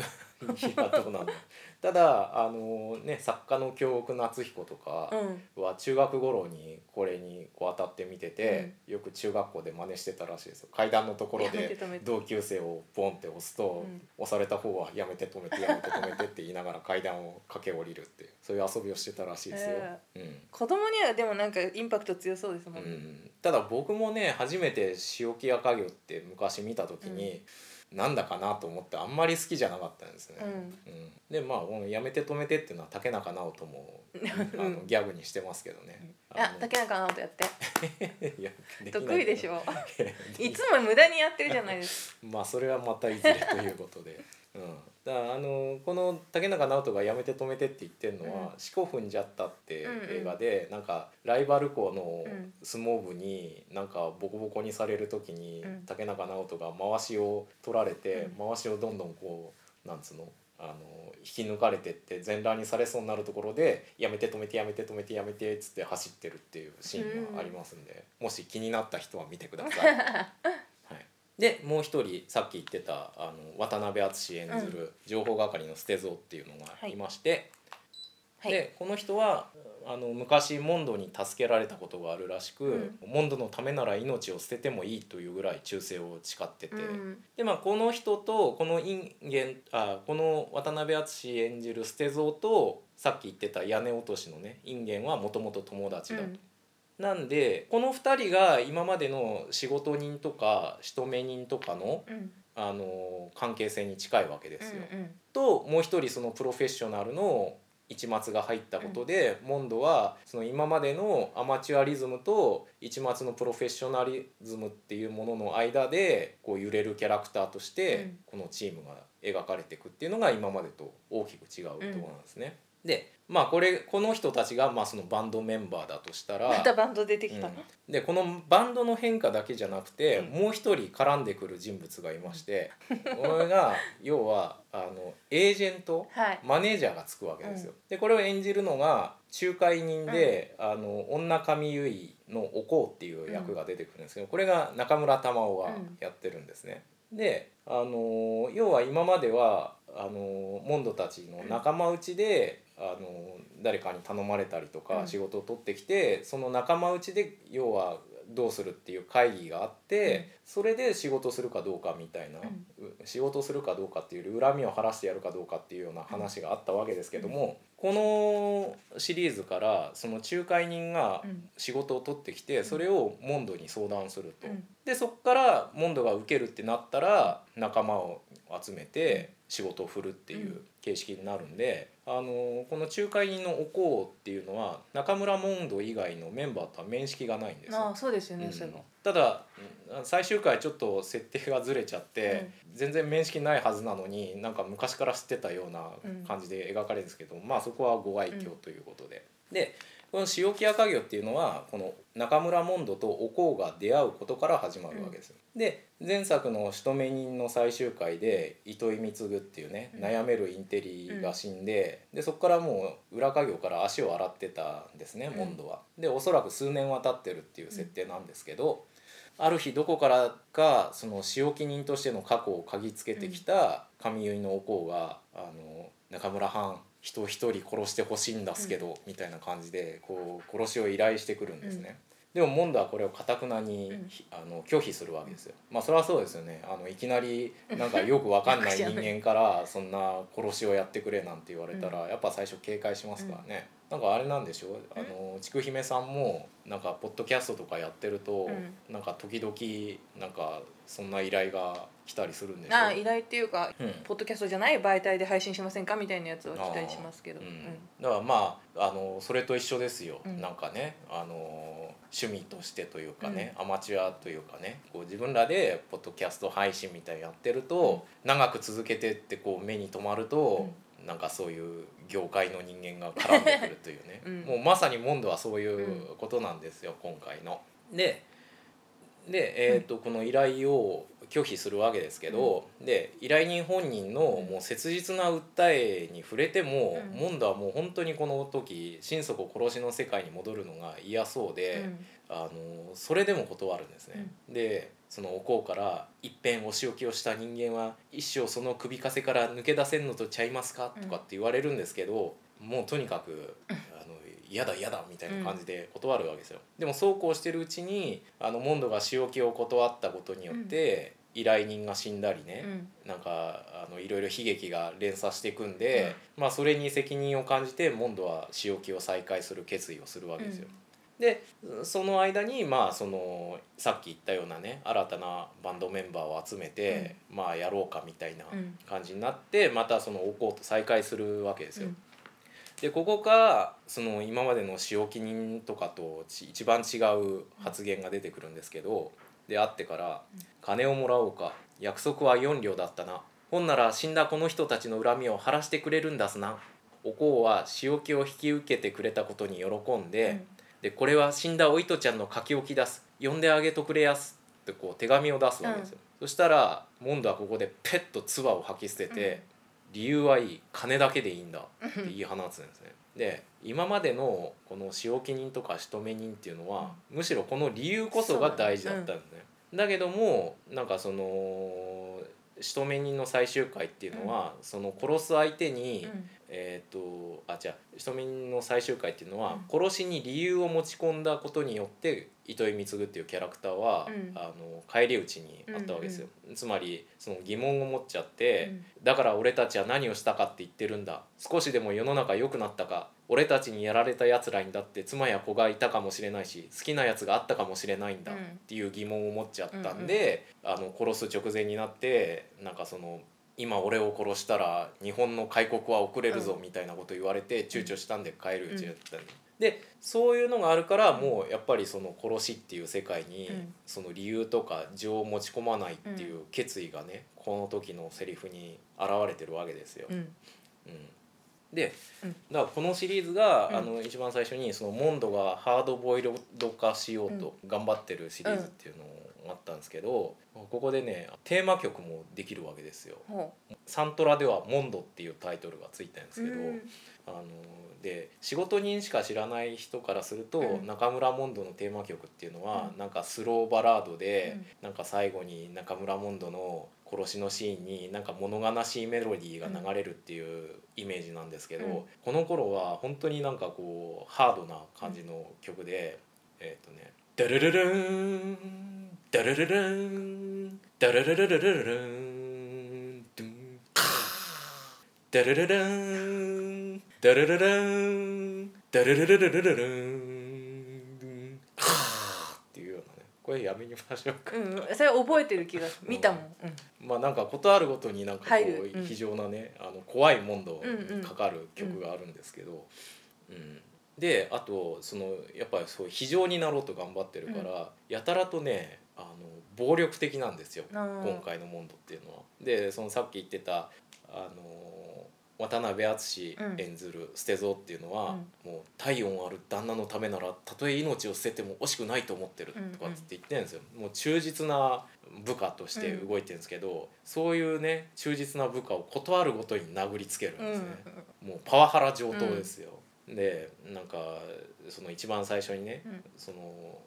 いやどうなんだ。ただあのね作家の京極夏彦とかうん。は中学頃にこれにこう当たって見てて、よく中学校で真似してたらしいですよ。階段のところで同級生をボンって押すと、うん。押された方は「やめて止めてやめて止めて」って言いながら階段を駆け下りるってそういう遊びをしてたらしいですよ。うん。子供にはでもなんかインパクト強そうですもんね、うん、ただ僕もね初めて塩木屋家業って昔見た時に、なんだかなと思ってあんまり好きじゃなかったんですね。うん。うん。でまあこの「やめて止めて」っていうのは竹中直人も あのギャグにしてますけどね。あ竹中直人やって。いや得意でしょ。いい。つも無駄にやってるじゃないですまあそれはまたいずれということで。うん、だからあのこの竹中直人が「やめて止めて」って言ってるのは「四股踏んじゃった」って映画で、なんかライバル校のうん。相撲部になんかボコボコにされる時に、うん。竹中直人が回しを取られて、うん。回しをどんどんこうなんつうのあの引き抜かれてって全裸にされそうになるところで「やめて止めてやめて止めてやめて」っつって走ってるっていうシーンがありますんで、もし気になった人は見てください。はい、でもう一人さっき言ってたあの渡辺篤演ずる情報係の捨て蔵っていうのがい。まして、はい。でこの人はあの昔モンドに助けられたことがあるらしく、うん。モンドのためなら命を捨ててもいいというぐらい忠誠を誓ってて、うん。でまあこの人とこのインゲンあこの渡辺篤演じる捨て蔵とさっき言ってた屋根落としのねインゲンはもともと友達だと。うんなんでこの2人が今までの仕事人とか仕留め人とかのうん。あの関係性に近いわけですよ。うんともう一人そのプロフェッショナルの一末が入ったことで、モンドはその今までのアマチュアリズムと一末のプロフェッショナリズムっていうものの間でこう揺れるキャラクターとして、うん。このチームが描かれていくっていうのが今までと大きく違うところなんですね。でまあこれこの人たちがまあそのバンドメンバーだとしたらまたバンド出てきたの、うん。でこのバンドの変化だけじゃなくて、うん。もう一人絡んでくる人物がいまして、これが 要はあのエージェントはい。マネージャーがつくわけですよ。でこれを演じるのが仲介人で、あの女上結衣のおこうっていう役が出てくるんですけど、これが中村玉緒がやってるんですね。であの要は今まではあのモンドたちの仲間内で、あの誰かに頼まれたりとうん。か仕事を取ってきて、その仲間内で要はどうするっていう会議があって、うん。それで仕事するかどうかみたいな、う仕事するかどうかっていう恨みを晴らしてやるかどうかっていうような話があったわけですけども、このシリーズからその仲介人がうん。仕事を取ってきてそれをモンドに相談すると。うん。でそこからモンドが受けるってなったら仲間を集めて仕事を振るっていう形式になるんで、あのこの仲介人のおこうっていうのは中村モンド以外のメンバーとは面識がないんですよ。ああそうですよね、うん。そういえばただうん最終回ちょっと設定がずれちゃって、全然面識ないはずなのになんか昔から知ってたような感じで描かれるんですけど、まあそこはご愛嬌ということで。でこの塩木屋家業っていうのはこの中村モンドとおこうが出会うことから始まるわけです。よ。で前作の「仕留め人」の最終回で糸井貢っていうね、うん。悩めるインテリが死んで,、でそこからもう裏家業から足を洗ってたんですね、うん。モンドは。でおそらく数年は経ってるっていう設定なんですけど、ある日どこからかその仕置き人としての過去を嗅ぎつけてきた上結のおこうが「あの中村藩人を一人殺してほしいんだすけど」みたいな感じでこう殺しを依頼してくるんですね。でもモンドはこれをかたくなに、うんあの拒否するわけですよ。まあそれはそうですよね。あのいきなりなんかよくわかんない人間からそんな殺しをやってくれなんて言われたら、やっぱ最初警戒しますからね。なんかあれなんでしょう？あのちくひめさんもなんかポッドキャストとかやってると、うん。なんか時々なんかそんな依頼が来たりするんでしょ？ああ依頼っていうか、うん。ポッドキャストじゃない媒体で配信しませんかみたいなやつは期待しますけど、うん。うん。だからまああのそれと一緒ですよ、うん。なんかねあの趣味としてというかね、アマチュアというかねこう自分らでポッドキャスト配信みたいやってると、長く続けてってこう目に留まると、なんかそういう業界の人間が絡んでくるというね、うん。もうまさにモンドはそういうことなんですよ、今回の。でで、えーとこの依頼を拒否するわけですけど、で依頼人本人のもう切実な訴えに触れても、うん。モンドはもう本当にこの時心底殺しの世界に戻るのが嫌そうで、あのそれでも断るんですね。でそのおこうから「いっぺんお仕置きをした人間は一生その首かせから抜け出せんのとちゃいますか?」とかって言われるんですけど、もうとにかくあの嫌だ嫌だみたいな感じで断るわけですよ。でもそうこうしてるうちにあのモンドが仕置きを断ったことによって、依頼人が死んだりね、なんかあのいろいろ悲劇が連鎖していくんで、まあ、それに責任を感じてモンドは仕置きを再開する決意をするわけですよ。でその間にまあそのさっき言ったようなね新たなバンドメンバーを集めて、まあやろうかみたいな感じになってまたそのおこうと再開するわけですよ。でここがその今までの仕置き人とかとち一番違う発言が出てくるんですけどで会ってから「金をもらおうか約束は4両だったな。ほんなら死んだこの人たちの恨みを晴らしてくれるんだすな」おこうは仕置きを引き受けてくれたことに喜んで、でこれは死んだお糸ちゃんの書き置き出す。呼んであげとくれやす。ってこう手紙を出すわけですよ、そしたらモンドはここでペッと唾を吐き捨てて、理由はいい金だけでいいんだって言い放つんですね。で今までのこの仕置き人とか仕留め人っていうのは、むしろこの理由こそが大事だったんですね。だけどもなんかその仕留め人の最終回っていうのは、その殺す相手に、えー、とあじゃあ仕留め人の最終回っていうのは、殺しに理由を持ち込んだことによって糸井貢っていうキャラクターは、うん。あの返り討ちにあったわけですよ、つまりその疑問を持っちゃって、だから俺たちは何をしたかって言ってるんだ。少しでも世の中良くなったか俺たちにやられたやつらにだって妻や子がいたかもしれないし好きなやつがあったかもしれないんだうん。っていう疑問を持っちゃったんで、あの殺す直前になってなんかその今俺を殺したら日本の開国は遅れるぞうん。みたいなこと言われて躊躇したんで帰るうちだったんで。でそういうのがあるからもうやっぱりその殺しっていう世界にうん。その理由とか情を持ち込まないっていう決意がねこの時のセリフに現れてるわけですよ。うん。うん。で、うん。だからこのシリーズが、うん。あの一番最初にそのモンドがハードボイルド化しようと頑張ってるシリーズっていうのがあったんですけど、ここでねテーマ曲もできるわけですよ。ほサントラでは「モンド」っていうタイトルがついたんですうけど、うん。あので仕事人しか知らない人からすると、うん。中村モンドのテーマ曲っていうのは、うん。なんかスローバラードで、うん。なんか最後に中村モンドの殺しのシーンになんか物悲しいメロディーが流れるっていうイメージなんですけど、うん。この頃は本当になんかこうハードな感じの曲で、えっ、とね「ダルルルンダルルルンダルルルルルルルンドゥンダルルルンダルルルンダルルルルルルルンドゥンっていうようなねこれやめにましょうかうんそれ覚えてる気が見たもんうんまあなんかことあるごとになんかこう非常なね、あの怖いモンドうんかかる曲があるんですけど、うんであとそのやっぱりそう非常になろうと頑張ってるから、やたらとねあの暴力的なんですよ今回のモンドっていうのは。でそのさっき言ってたあの渡辺篤うん。演ずる捨蔵っていうのは、もう体温ある旦那のためならたとえ命を捨てても惜しくないと思ってるとかって言ってるんですよ、もう忠実な部下として動いてるんですけど、そういうね忠実な部下を断るごとに殴りつけるんうんですね、もうパワハラ上等ですよ、でなんかその一番最初にね、うん。その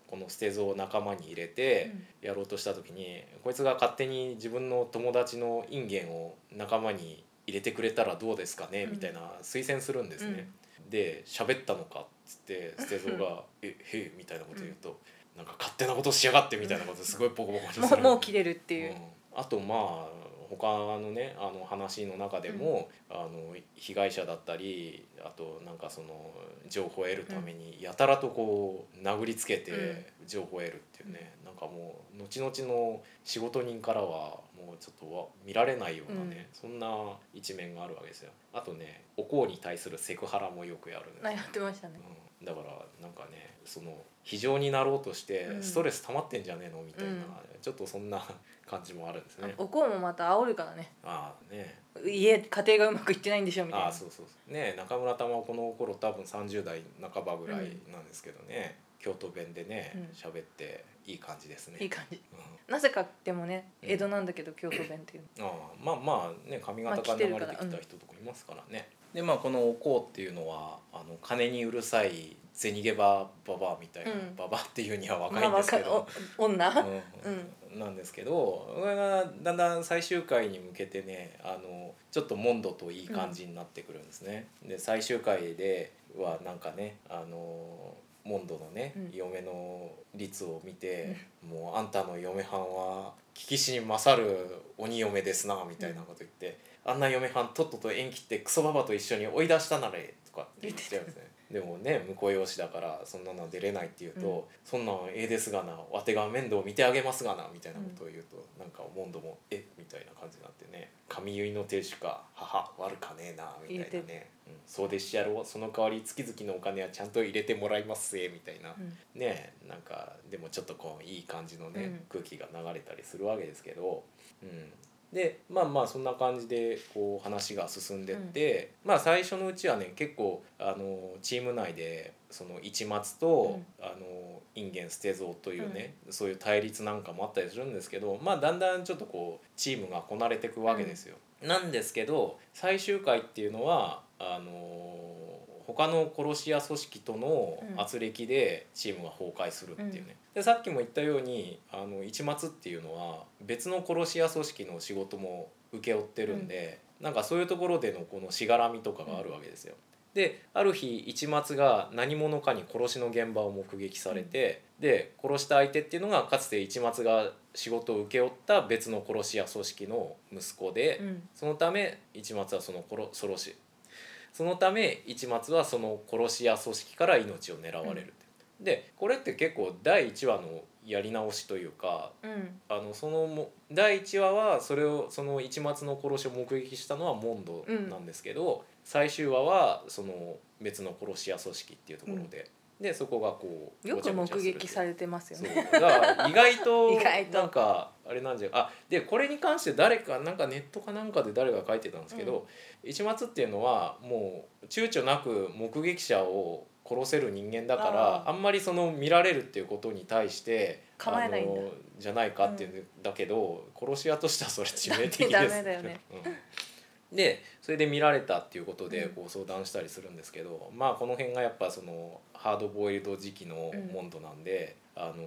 この捨蔵を仲間に入れてやろうとした時に、こいつが勝手に自分の友達のインゲンを仲間に入れてくれたらどうですかね、うん。みたいな推薦するんですね。で喋ったのかっつって捨蔵が「えへえ」みたいなこと言うと、なんか勝手なことしやがってみたいなことすごいボコボコにする。もうもう切れるっていう。うん。あとまあ他のねあの話の中でも、あの被害者だったりあとなんかその情報を得るためにやたらとこう殴りつけて情報を得るっていうね、なんかもう後々の仕事人からはもうちょっとわ見られないようなね、そんな一面があるわけですよ。あとねお香に対するセクハラもよくやるんですよ。あやってましたね。うん、だからなんかねその非常になろうとしてうん。ストレス溜まってんじゃねえの？みたいな、うん。ちょっとそんな感じもあるんですね。おこうもまた煽るからね。ああね。家家庭がうまくいってないんでしょみたいな。ああそうそうそう。ね中村玉はこの頃多分30代半ばぐらいなんですけどね、京都弁でねうん。喋、っていい感じですね。いい感じ。うん。なぜかでもねうん。江戸なんだけど京都弁っていうああまあまあね髪型まあから流れてきた人とかいますからね、でまあこのお香っていうのはあの金にうるさい銭ゲバババアみたいな、うん。ババアっていうには若まあいんですけど、わかお女。うんなんですけどこれがだんだん最終回に向けてねあのちょっとモンドといい感じになってくるんですね。で最終回ではなんかねあのモンドのね、うん嫁の率を見て、もうあんたの嫁はんは聞きしに勝る鬼嫁ですなみたいなこと言って、あんな嫁はんとっとと縁切ってクソババと一緒に追い出したなれとかって言っちゃうんですね。でもね婿養子だからそんなのは出れないって言うと、うん。そんなんええですがなわてが面倒見てあげますがなみたいなことを言うと、なんかモンドもえみたいな感じになってね神結の亭主か母悪かねえなみたいなね、うん、そうでしやろう。その代わり月々のお金はちゃんと入れてもらいますぜみたいな、うん。ねなんかでもちょっとこういい感じのね、うん。空気が流れたりするわけですけど、うん、でまあまあそんな感じでこう話が進んでって、まあ最初のうちはね結構あのチーム内でその一松と、あのインゲン捨て蔵というね、そういう対立なんかもあったりするんですけどまあだんだんちょっとこうチームがこなれていくわけですよ。なんですけど最終回っていうのはあの他の殺し屋組織とのうん。圧力でチームが崩壊するっていうね、でさっきも言ったようにあの一松っていうのは別の殺し屋組織の仕事も請け負ってるんで、なんかそういうところでのこのしがらみとかがあるわけですよ。である日一松が何者かに殺しの現場を目撃されて、で殺した相手っていうのがかつて一松が仕事を請け負った別の殺し屋組織の息子で、うん。そのため一松はその殺殺しそのため一松はその殺し屋組織から命を狙われる。って、でこれって結構第1話のやり直しというかうん。あのそのも第1話はそれをその一松の殺しを目撃したのはモンドなんですけど、最終話はその別の殺し屋組織っていうところで、でそこがこうよく目撃されれてますよね。だから意外と なんかあれなんじゃあでこれに関して誰かなんかネットかなんかで誰が書いてたんですけど、一松っていうのはもう躊躇なく目撃者を殺せる人間だからあんまりその見られるっていうことに対して構えないんだ。あのじゃないかっていうん。だけど、殺し屋としてはそれ致命的です。ダメだよね。うんでそれで見られたっていうことでうん。こう相談したりするんですけど、まあこの辺がやっぱそのハードボイルド時期のモンドなんで、あの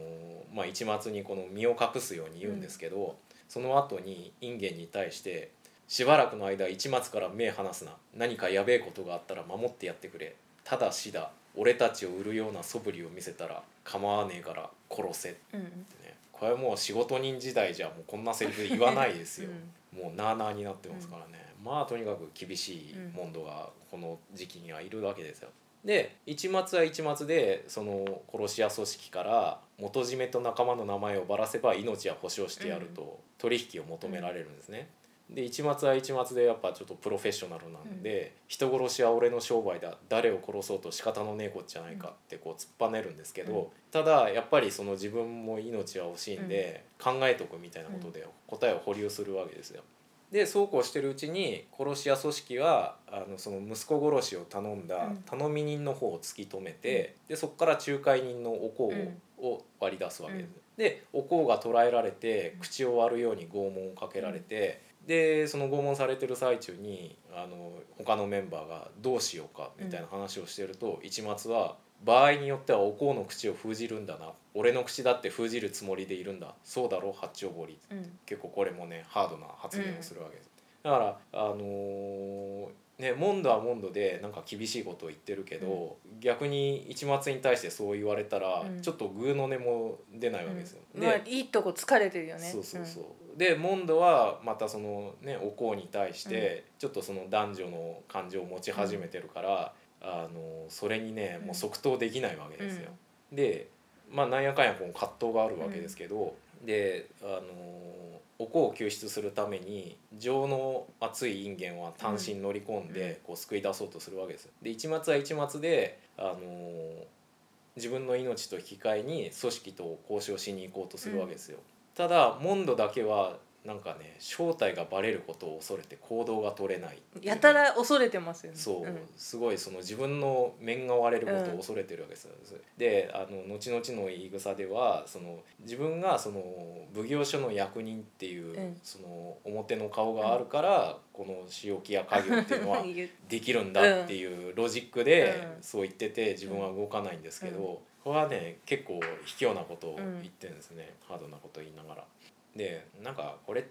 まあ、一末にこの身を隠すように言うんですけど、その後にインゲンに対して「しばらくの間一末から目離すな。何かやべえことがあったら守ってやってくれ。ただしだ。俺たちを売るような素振りを見せたら構わねえから殺せ」ってうん。ね。これはもう仕事人時代じゃもうこんなセリフ言わないですよ。もうなあなあになってますからね、まあとにかく厳しいモンドがこの時期にはいるわけですよ。で一末は一末でその殺し屋組織から元締めと仲間の名前をばらせば命は保証してやると取引を求められるんですね。で一末は一末でやっぱちょっとプロフェッショナルなんで、人殺しは俺の商売だ誰を殺そうと仕方のねえこっちゃないかってこう突っぱねるんですけど、うん。ただやっぱりその自分も命は惜しいんで、考えとくみたいなことで答えを保留するわけですよ。でそうこうしてるうちに殺し屋組織はあのその息子殺しを頼んだうん。頼み人の方を突き止めて、でそこから仲介人のお香を,、うん。を割り出すわけです。うん。でお香が捕らえられて口を割るように拷問をかけられて、でその拷問されてる最中にあの他のメンバーがどうしようかみたいな話をしてると、一末は場合によってはお香の口を封じるんだな。俺の口だって封じるつもりでいるんだ。そうだろ八丁堀。うん。結構これもねハードな発言をするわけです、だからあのーねモンドはモンドでなんか厳しいことを言ってるけど、逆に一末に対してそう言われたら、うん。ちょっとグーの音も出ないわけですよ、で、うん。まあいいとこ疲れてるよね。そうそうそう、でモンドはまたそのねお香に対してちょっとその男女の感情を持ち始めてるから、あのそれにねもう即答できないわけですよ、でまあなんやかんやこの葛藤があるわけですけど、であのお香を救出するために情の熱いインゲンは単身乗り込んでこう救い出そうとするわけですで一末は一末であの自分の命と引き換えに組織と交渉しに行こうとするわけですよ、ただモンドだけはなんかね正体がバレることを恐れて行動が取れない。やたら恐れてますよね。そう、ん。すごいその自分の面が割れることを恐れてるわけですよ、であの後々の言い草ではその自分がその奉行所の役人っていう、うん。その表の顔があるから、この仕置きや家業っていうのは できるんだっていうロジックでうん。そう言ってて自分は動かないんですけど、うん。これはね結構卑怯なことを言ってるんですね、ハードなことを言いながら。でなんかこれ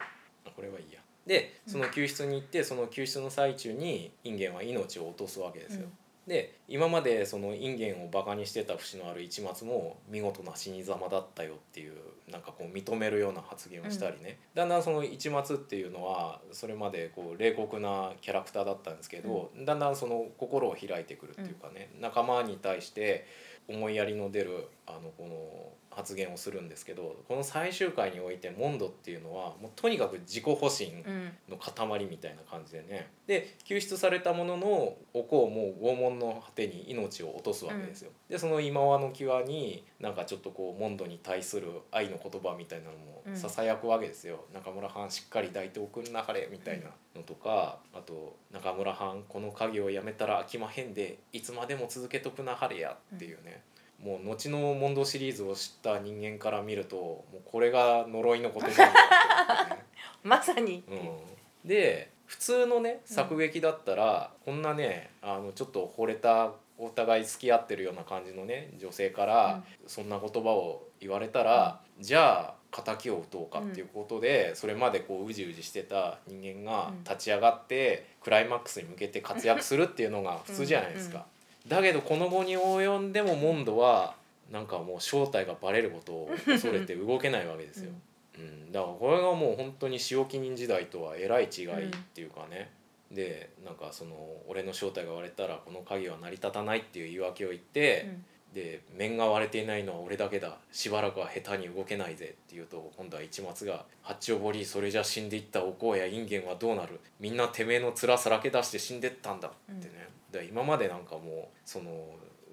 あこれはいいや。でその救出に行ってその救出の最中にインゲンは命を落とすわけですよ。うん。で今までそのインゲンをバカにしてた節のある市松も見事な死に様だったよっていうなんかこう認めるような発言をしたりね、だんだんその市松っていうのはそれまでこう冷酷なキャラクターだったんですけど、だんだんその心を開いてくるっていうかね、仲間に対して思いやりの出るあのこの発言をするんですけどこの最終回においてモンドっていうのはもうとにかく自己保身うんの塊みたいな感じでねで救出されたもののお子をもう拷問の果てに命を落とすわけですよ。でその今和の際になんかちょっとこうモンドに対する愛の言葉みたいなのうんもささやくわけですよ。中村藩しっかり抱いておくんなはれみたいなのとかあと中村藩この家業をやめたら飽きまへんでいつまでも続けとくなはれやっていうね。もう後のモンドシリーズを知った人間から見るともうこれが呪いの言葉になってる っていうね。まさに、う。ん、で普通のね作劇だったら、こんなねあのちょっと惚れたお互い付き合ってるような感じのね女性から、そんな言葉を言われたら、じゃあ敵を討とうかっていうことで、それまでこううじうじしてた人間がうん。立ち上がって、クライマックスに向けて活躍するっていうのが普通じゃないですか。だけどこの後に及んでもモンドはなんかもう正体がバレることを恐れて動けないわけですよ。うん、だからこれがもう本当に仕置き人時代とはえらい違いっていうかね、でなんかその俺の正体が割れたらこの鍵は成り立たないっていう言い訳を言って、で面が割れていないのは俺だけだ。しばらくは下手に動けないぜって言うと今度は市松が「八丁堀それじゃ死んでいったお香やインゲンはどうなる。みんなてめえの面さらけ出して死んでったんだ」ってね、で今までなんかもうその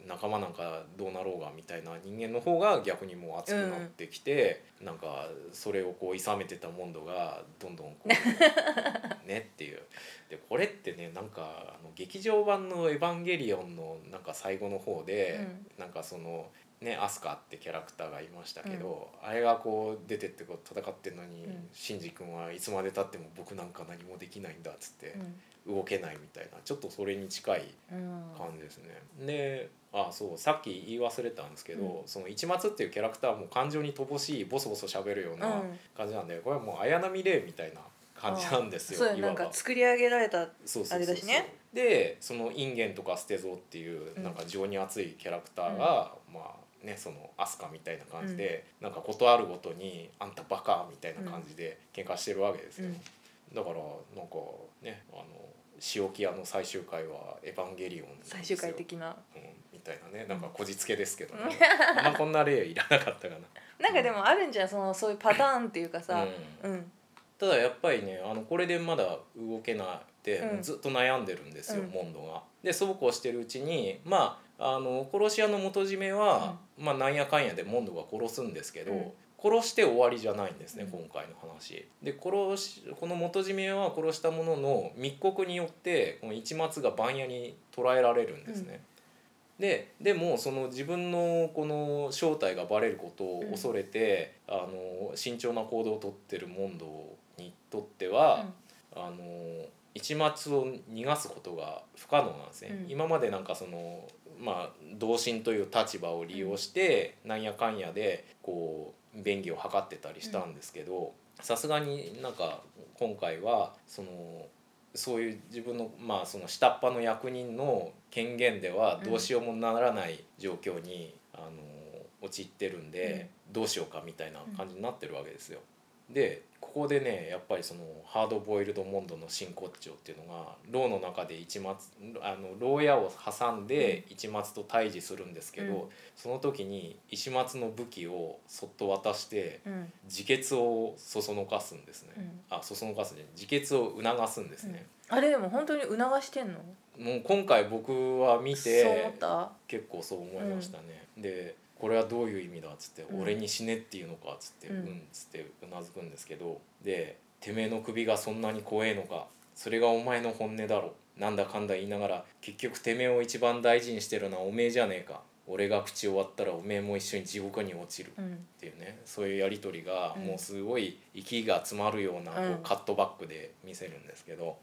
仲間なんかどうなろうがみたいな人間の方が逆にもう熱くなってきて、なんかそれをこう諌めてたモンドがどんどんこうねっていうでこれってねなんかあの劇場版の「エヴァンゲリオン」のなんか最後の方で、なんかその。ね、アスカってキャラクターがいましたけど、あれがこう出てってこう戦ってんのに、うん。シンジ君はいつまでたっても僕なんか何もできないんだっつって動けないみたいなちょっとそれに近いうん。感じですね。であそうさっき言い忘れたんですけど、うその市松っていうキャラクターも感情に乏しいボソボソ喋るようなうん。感じなんでこれはもう綾波レイみたいな感じなんですよ。そうなんか作り上げられたあれだしね。でそのインゲンとか捨てぞっていううん。なんか情に熱いキャラクターが、まあねそのアスカみたいな感じで、なんか事あるごとに「あんたバカ」みたいな感じで喧嘩してるわけですよ。うん。だからなんかねあの塩木屋の最終回は「エヴァンゲリオン」最終回的な。うん、みたいなね。なんかこじつけですけどね、あんまこんな例いらなかったかな。なんかでもあるんじゃんそのそういうパターンっていうかさ。うん。うん。ただやっぱりねあのこれでまだ動けなくて、うん。ずっと悩んでるんですよ、うん。モンドが。でそうこうしてるうちにまああの殺し屋の元締めは、まあなんやかんやでモンドが殺すんですけど、うん。殺して終わりじゃないんですね、うん。今回の話。で殺しこの元締めは殺したものの密告によってこの一松が番屋に捕らえられるんですね。ででもその自分のこの正体がバレることを恐れて、あの慎重な行動をとってるモンドにとっては、あの一松を逃がすことが不可能なんですね。うん。今までなんかそのまあ同心という立場を利用して、なんやかんやでこう便宜を図ってたりしたんですけどさすがになんか今回はそのそういう自分のまあその下っ端の役人の権限ではどうしようもならない状況に、あの陥ってるんで、どうしようかみたいな感じになってるわけですよ。でここでねやっぱりそのハードボイルドモンドの真骨頂っていうのが牢の中で一松あの牢屋を挟んで一松と対峙するんですけど、うん。その時に一松の武器をそっと渡してうん。自決をそそのかすんですね。うん。あそそのかすね自決を促すんですね。あれでも本当に促してんの？もう今回僕は見て結構そう思いましたね。でこれはどういう意味だっつって「うん。俺に死ねっていうのか」っつって「ううんん」っつってうなずくんですけどでてめえの首がそんなに怖えのかそれがお前の本音だろなんだかんだ言いながら結局てめえを一番大事にしてるのはおめえじゃねえか俺が口終わったらおめえも一緒に地獄に落ちるうん。っていうねそういうやり取りがうん。もうすごい息が詰まるようなこうカットバックで見せるんですけど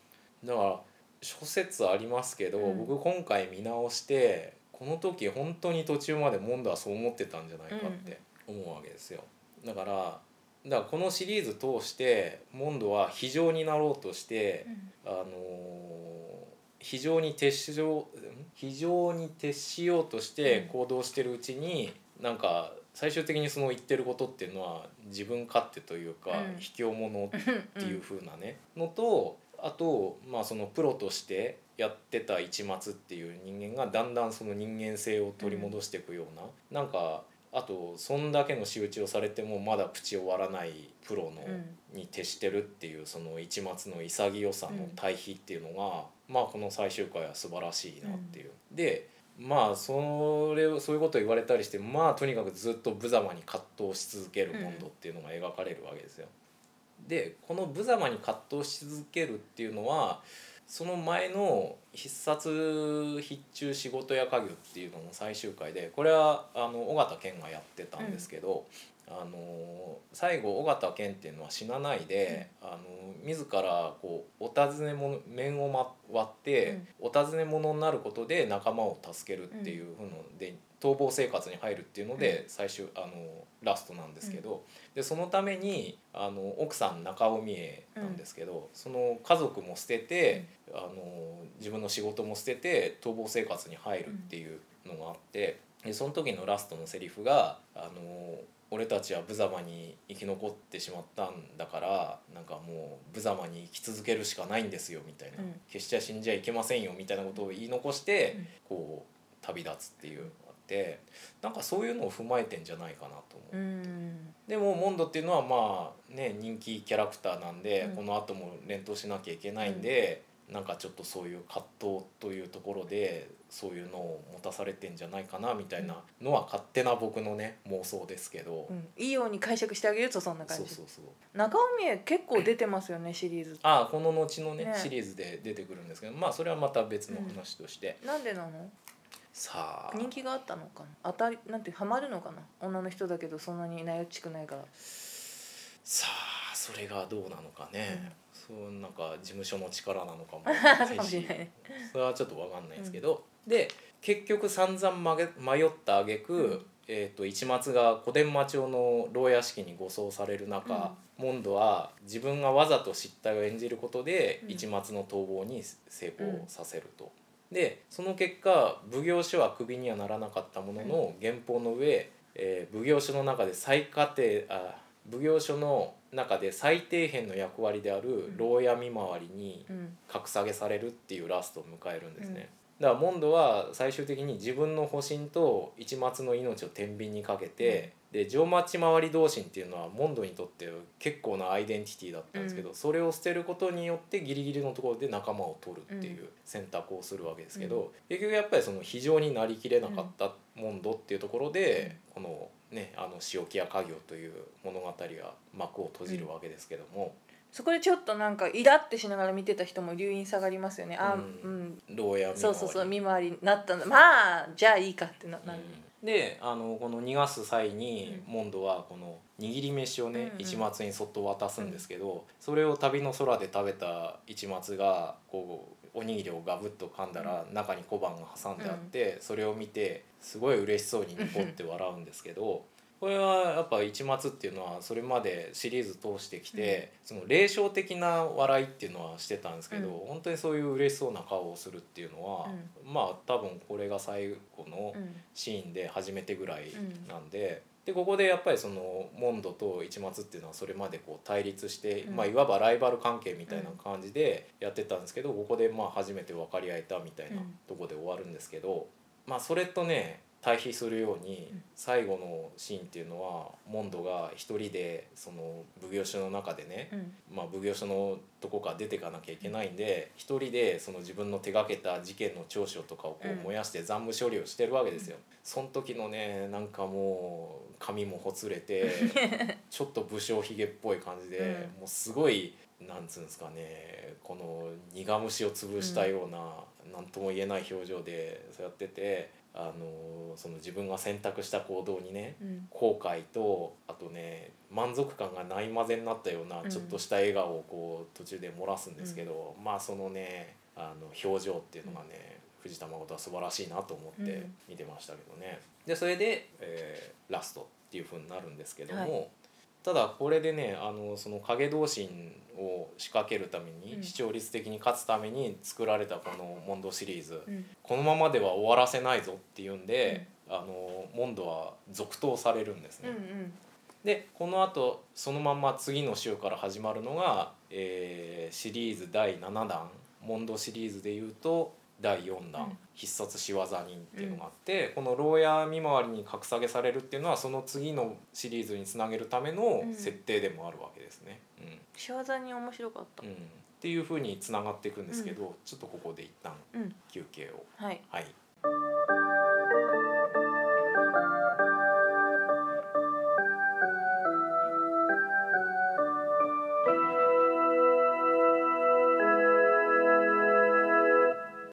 だから諸説ありますけど、うん。僕今回見直してこの時本当に途中までモンドはそう思ってたんじゃないかって思うわけですよ。だからだからこのシリーズ通してモンドは非常になろうとして、あのー非常に徹しようん？非常に徹しようとしてうん。行動してるうちに、なんか最終的にその言ってることっていうのは自分勝手というか、うん。卑怯者っていう風なね、のとあとまあそのプロとしてやってた一末っていう人間がだんだんその人間性を取り戻していくような、なんかあとそんだけの仕打ちをされてもまだ口を割らないプロの、うんに徹してるっていうその一末の潔さの対比っていうのが、まあこの最終回は素晴らしいなっていう。でまあそれをそういうことを言われたりしてまあとにかくずっと無様に葛藤し続けるモンドっていうのが描かれるわけですよ。でこの無様に葛藤し続けるっていうのはその前の「必殺必中仕事や家業」っていうのの最終回でこれはあの尾形健がやってたんですけど、あの最後尾形健っていうのは死なないで、あの自らこうお尋ね者面を、ま、割って、お尋ね者になることで仲間を助けるっていうふうので、逃亡生活に入るっていうので、最終あのラストなんですけど、でそのためにあの奥さん中尾美恵なんですけど、その家族も捨てて、あの自分の仕事も捨てて逃亡生活に入るっていうのがあってでその時のラストのセリフが「あの俺たちは無様に生き残ってしまったんだからなんかもう無様に生き続けるしかないんですよ」みたいな、うん。決して死んじゃいけませんよ」みたいなことを言い残して、うん。こう旅立つっていうってなんかそういうのを踏まえてんじゃないかなと思う。うん。でもモンドっていうのはまあね人気キャラクターなんで、うん。この後も連投しなきゃいけないんで、なんかちょっとそういう葛藤というところでそういうのを持たされてんじゃないかなみたいなのは勝手な僕のね妄想ですけど、うん。いいように解釈してあげるとそんな感じ。そうそうそう。中尾美恵結構出てますよねシリーズ。ああこの後のねね。シリーズで出てくるんですけどまあそれはまた別の話として、なんでなの？さあ。人気があったのかな？当たりなんてハマるのかな？女の人だけどそんなになよっちくないから。さあそれがどうなのかね、そうなんか事務所の力なのかも。ない。ねそれはちょっと分かんないですけど、で結局散々まげ迷った挙句、うん。えー、と一松が小伝馬町の牢屋敷に護送される中、モンドは自分がわざと失態を演じることで、うん。一松の逃亡に成功させると。でその結果奉行所はクビにはならなかったものの、原稿の上、えー奉行所の中で最下定あ奉行所の中で最底辺の役割である牢屋見回りにうん。格下げされるっていうラストを迎えるんですね、だからモンドは最終的に自分の保身と一末の命を天秤にかけて、で定町回り同心っていうのはモンドにとって結構なアイデンティティだったんですけど、それを捨てることによってギリギリのところで仲間を取るっていう選択をするわけですけど、結局やっぱりその非常になりきれなかったモンドっていうところで、このねあの塩木屋家業という物語が幕を閉じるわけですけども。そこでちょっとなんかイラってしながら見てた人も留飲下がりますよね。あううん、牢屋見回り。そうそうそう見回りになったんだ。まあじゃあいいかってななる、であのこの逃がす際に、モンドはこの握り飯をね、うんうん。一末にそっと渡すんですけど、それを旅の空で食べた一末がこうおにぎりをガブッと噛んだら、中に小判が挟んであって、それを見てすごい嬉しそうにニコって笑うんですけど。これはやっぱ一末っていうのはそれまでシリーズ通してきて、その霊障的な笑いっていうのはしてたんですけど、うん。本当にそういう嬉しそうな顔をするっていうのは、まあ多分これが最後のうんシーンで初めてぐらいなんで,、でここでやっぱりそのモンドと一末っていうのはそれまでこう対立して、うん。まあ、いわばライバル関係みたいな感じでやってたんですけど、ここでまあ初めて分かり合えたみたいなうん。とこで終わるんですけど、まあそれとね対比するようにうん。最後のシーンっていうのはモンドが一人でその奉行所の中でね、うん。まあ、奉行所のとこから出てかなきゃいけないんで一人でその自分の手がけた事件の調書とかをこう燃やして残務処理をしてるわけですよ。その時のねなんかもう髪もほつれて ちょっと武将ひげっぽい感じで、うん。もうすごいなんつうんですかねこの苦虫を潰したような何、とも言えない表情でそうやっててあのその自分が選択した行動にねうん。後悔とあとね満足感がないまぜになったようなうん。ちょっとした笑顔をこう途中で漏らすんですけど、まあそのねあの表情っていうのがね、藤田誠は素晴らしいなと思ってうん。見てましたけどね。でそれで、えーラストっていう風になるんですけども、はい。ただこれでねあのその影同心を仕掛けるために、うん。視聴率的に勝つために作られたこのモンドシリーズ、うん。このままでは終わらせないぞっていうんで、あのモンドは続投されるんですね。うんうん。でこのあとそのまま次の週から始まるのが、えーシリーズ第7弾。モンドシリーズでいうと第4弾、うん。必殺仕業人っていうのがあって、この牢屋見回りに格下げされるっていうのはその次のシリーズにつなげるためのうん。設定でもあるわけですね。うん仕業に面白かった。うん。っていうふうにつながっていくんですけど、ちょっとここで一旦うん。休憩を。はい。はい